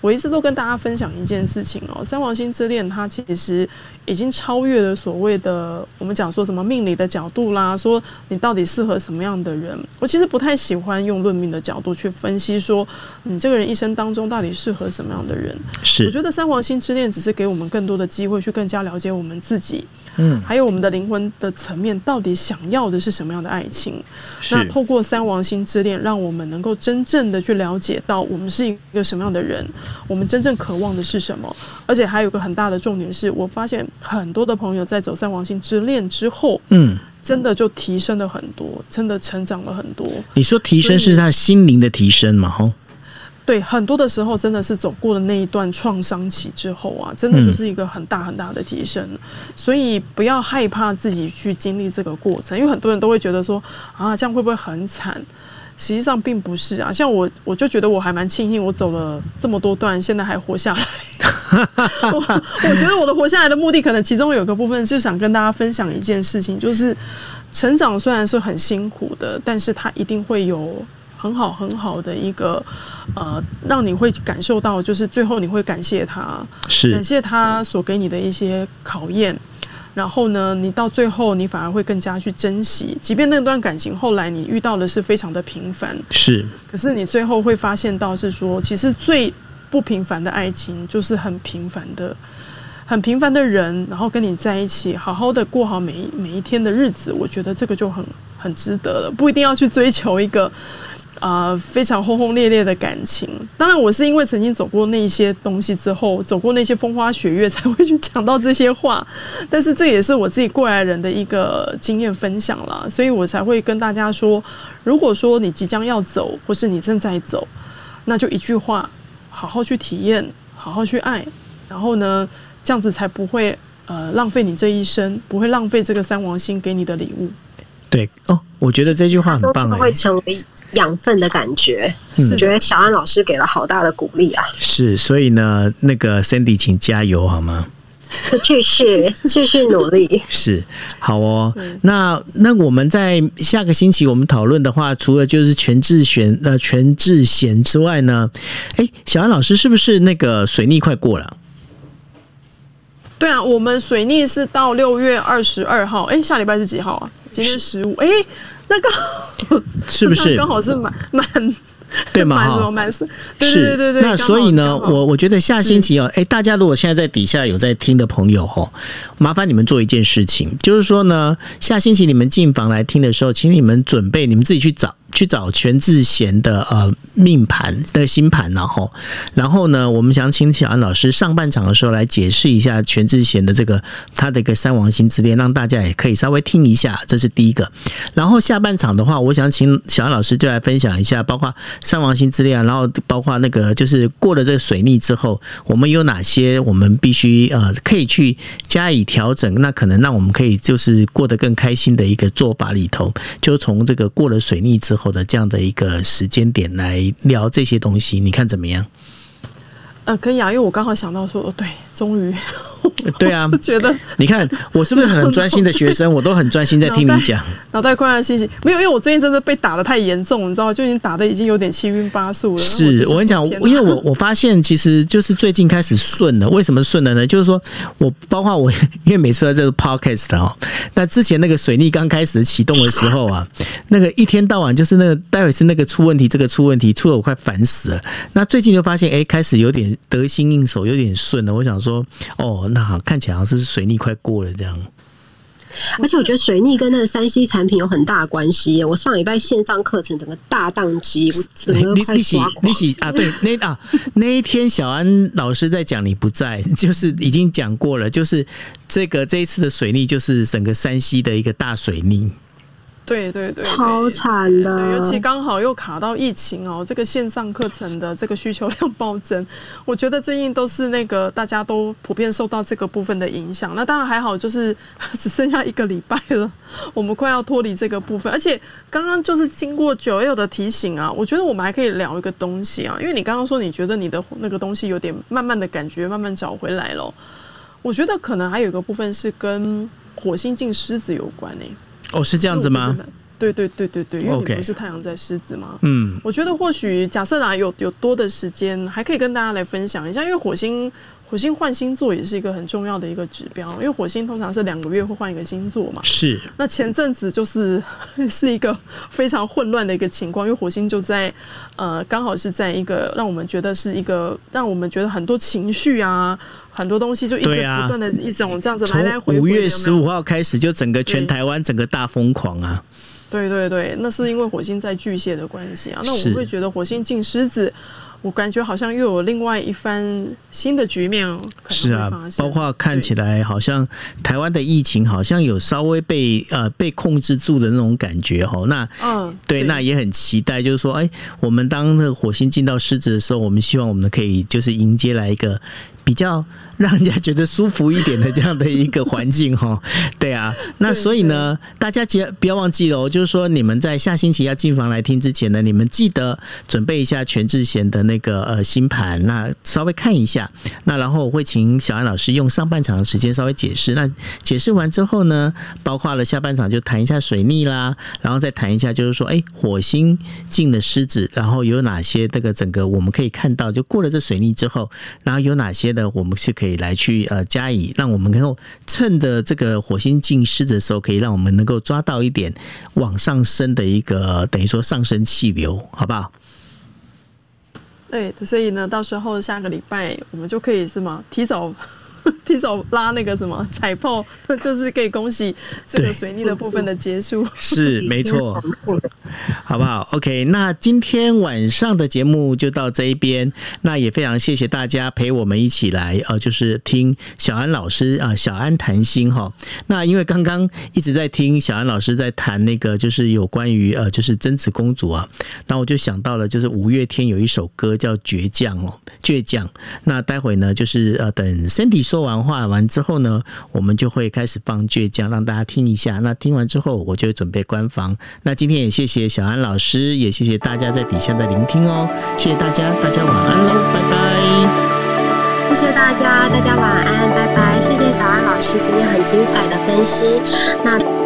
我一直都跟大家分享一件事情哦，三王星之恋，它其实已经超越了所谓的我们讲说什么命理的角度啦，说你到底适合什么样的人。我其实不太喜欢用论命的角度去分析说你这个人一生当中到底适合什么样的人。是，我觉得三王星之恋只是给我们更多的机会去更加了解我们自己，嗯，还有我们的灵魂的层面到底想要的是什么样的爱情？那透过三王星之恋，让我们能够真正的去了解到我们是一个什么样的人，我们真正渴望的是什么？而且还有个很大的重点是，我发现很多的朋友在走三王星之恋之后，嗯，真的就提升了很多，真的成长了很多。你说提升是他心灵的提升吗？哈。对，很多的时候真的是走过了那一段创伤期之后啊，真的就是一个很大很大的提升。所以不要害怕自己去经历这个过程，因为很多人都会觉得说啊，这样会不会很惨？实际上并不是啊。像我，我就觉得我还蛮庆幸，我走了这么多段，现在还活下来。我我觉得我的活下来的目的，可能其中有个部分是想跟大家分享一件事情，就是成长虽然是很辛苦的，但是它一定会有。很好很好的一个呃，让你会感受到，就是最后你会感谢他，是感谢他所给你的一些考验，然后呢，你到最后你反而会更加去珍惜，即便那段感情后来你遇到的是非常的平凡，是，可是你最后会发现到是说，其实最不平凡的爱情就是很平凡的、很平凡的人，然后跟你在一起，好好的过好每一每一天的日子，我觉得这个就很很值得了，不一定要去追求一个。啊、呃，非常轰轰烈烈的感情。当然，我是因为曾经走过那些东西之后，走过那些风花雪月，[laughs] 才会去讲到这些话。但是，这也是我自己过来人的一个经验分享啦，所以我才会跟大家说：如果说你即将要走，或是你正在走，那就一句话，好好去体验，好好去爱，然后呢，这样子才不会呃浪费你这一生，不会浪费这个三王星给你的礼物。对哦，我觉得这句话很棒，会成为。养分的感觉，我觉得小安老师给了好大的鼓励啊！是，所以呢，那个 Sandy，请加油好吗？继续，继续努力。是，好哦。那那我们在下个星期我们讨论的话，除了就是全智贤呃全智贤之外呢，哎，小安老师是不是那个水逆快过了？对啊，我们水逆是到六月二十二号。哎，下礼拜是几号啊？今天十五。哎。[laughs] 那刚好是不是刚好是满满对吗？哈，满是，是对对对。那所以呢，我我觉得下星期哦，哎，大家如果现在在底下有在听的朋友哦，麻烦你们做一件事情，就是说呢，下星期你们进房来听的时候，请你们准备，你们自己去找。去找全智贤的呃命盘的星盘，然后，然后呢，我们想请小安老师上半场的时候来解释一下全智贤的这个他的一个三王星之恋，让大家也可以稍微听一下，这是第一个。然后下半场的话，我想请小安老师就来分享一下，包括三王星之恋，然后包括那个就是过了这个水逆之后，我们有哪些我们必须呃可以去加以调整，那可能让我们可以就是过得更开心的一个做法里头，就从这个过了水逆之后。或者这样的一个时间点来聊这些东西，你看怎么样？呃，可以啊，因为我刚好想到说，哦，对，终于，[laughs] 对啊，觉得你看我是不是很专心的学生？我都很专心在听你讲，脑袋快要清醒。没有，因为我最近真的被打的太严重，你知道，就已经打的已经有点七晕八素了。是我，我跟你讲，因为我我发现其实就是最近开始顺了。为什么顺了呢？就是说我包括我，因为每次在这个 podcast 哦，那之前那个水逆刚开始启动的时候啊，那个一天到晚就是那个待会是那个出问题，这个出问题，出得我快烦死了。那最近就发现，哎，开始有点。得心应手，有点顺了。我想说，哦，那好，看起来好像是水逆快过了这样。而且我觉得水逆跟那个三 C 产品有很大的关系。我上礼拜线上课程整个大宕机，我整个快抓狂。你你啊，对，那啊那一天小安老师在讲，你不在，就是已经讲过了，就是这个这一次的水逆，就是整个山西的一个大水逆。对对对，超惨的，尤其刚好又卡到疫情哦，这个线上课程的这个需求量暴增，[laughs] 我觉得最近都是那个大家都普遍受到这个部分的影响。那当然还好，就是 [laughs] 只剩下一个礼拜了，[laughs] 我们快要脱离这个部分。而且刚刚就是经过九六的提醒啊，我觉得我们还可以聊一个东西啊，因为你刚刚说你觉得你的那个东西有点慢慢的感觉慢慢找回来了，我觉得可能还有一个部分是跟火星进狮子有关呢、欸。哦，是这样子吗？对对对对对，因为你不是太阳在狮子吗？嗯，我觉得或许假设啊，有有多的时间，还可以跟大家来分享一下，因为火星火星换星座也是一个很重要的一个指标，因为火星通常是两个月会换一个星座嘛。是。那前阵子就是 [laughs] 是一个非常混乱的一个情况，因为火星就在呃刚好是在一个让我们觉得是一个让我们觉得很多情绪啊，很多东西就一直不断的一种这样子来来回回。五月十五号开始就整个全台湾整个大疯狂啊。对对对，那是因为火星在巨蟹的关系啊。那我会觉得火星进狮子。我感觉好像又有另外一番新的局面哦。是啊，包括看起来好像台湾的疫情好像有稍微被呃被控制住的那种感觉哈。那嗯，对，那也很期待，就是说，哎，我们当那个火星进到狮子的时候，我们希望我们可以就是迎接来一个比较。让人家觉得舒服一点的这样的一个环境哈，[laughs] 对啊，那所以呢，大家记不要忘记了，就是说你们在下星期要进房来听之前呢，你们记得准备一下全智贤的那个呃星盘，那稍微看一下，那然后我会请小安老师用上半场的时间稍微解释，那解释完之后呢，包括了下半场就谈一下水逆啦，然后再谈一下就是说，哎，火星进的狮子，然后有哪些这个整个我们可以看到，就过了这水逆之后，然后有哪些我们是可以。来去呃加以让我们能够趁着这个火星进狮子的时候，可以让我们能够抓到一点往上升的一个等于说上升气流，好不好？对，所以呢，到时候下个礼拜我们就可以是吗？提早。[laughs] 提手拉那个什么彩炮，[laughs] 就是可以恭喜这个水逆的部分的结束。[laughs] 是没错，好不好？OK，那今天晚上的节目就到这一边。那也非常谢谢大家陪我们一起来，呃，就是听小安老师啊，小安谈心哈。那因为刚刚一直在听小安老师在谈那个，就是有关于呃，就是贞子公主啊，那我就想到了，就是五月天有一首歌叫《倔强》哦，倔强。那待会呢，就是呃，等 Sandy 说完话完之后呢，我们就会开始放倔强，让大家听一下。那听完之后，我就准备关房。那今天也谢谢小安老师，也谢谢大家在底下的聆听哦。谢谢大家，大家晚安喽，拜拜。谢谢大家，大家晚安，拜拜。谢谢小安老师今天很精彩的分析。那。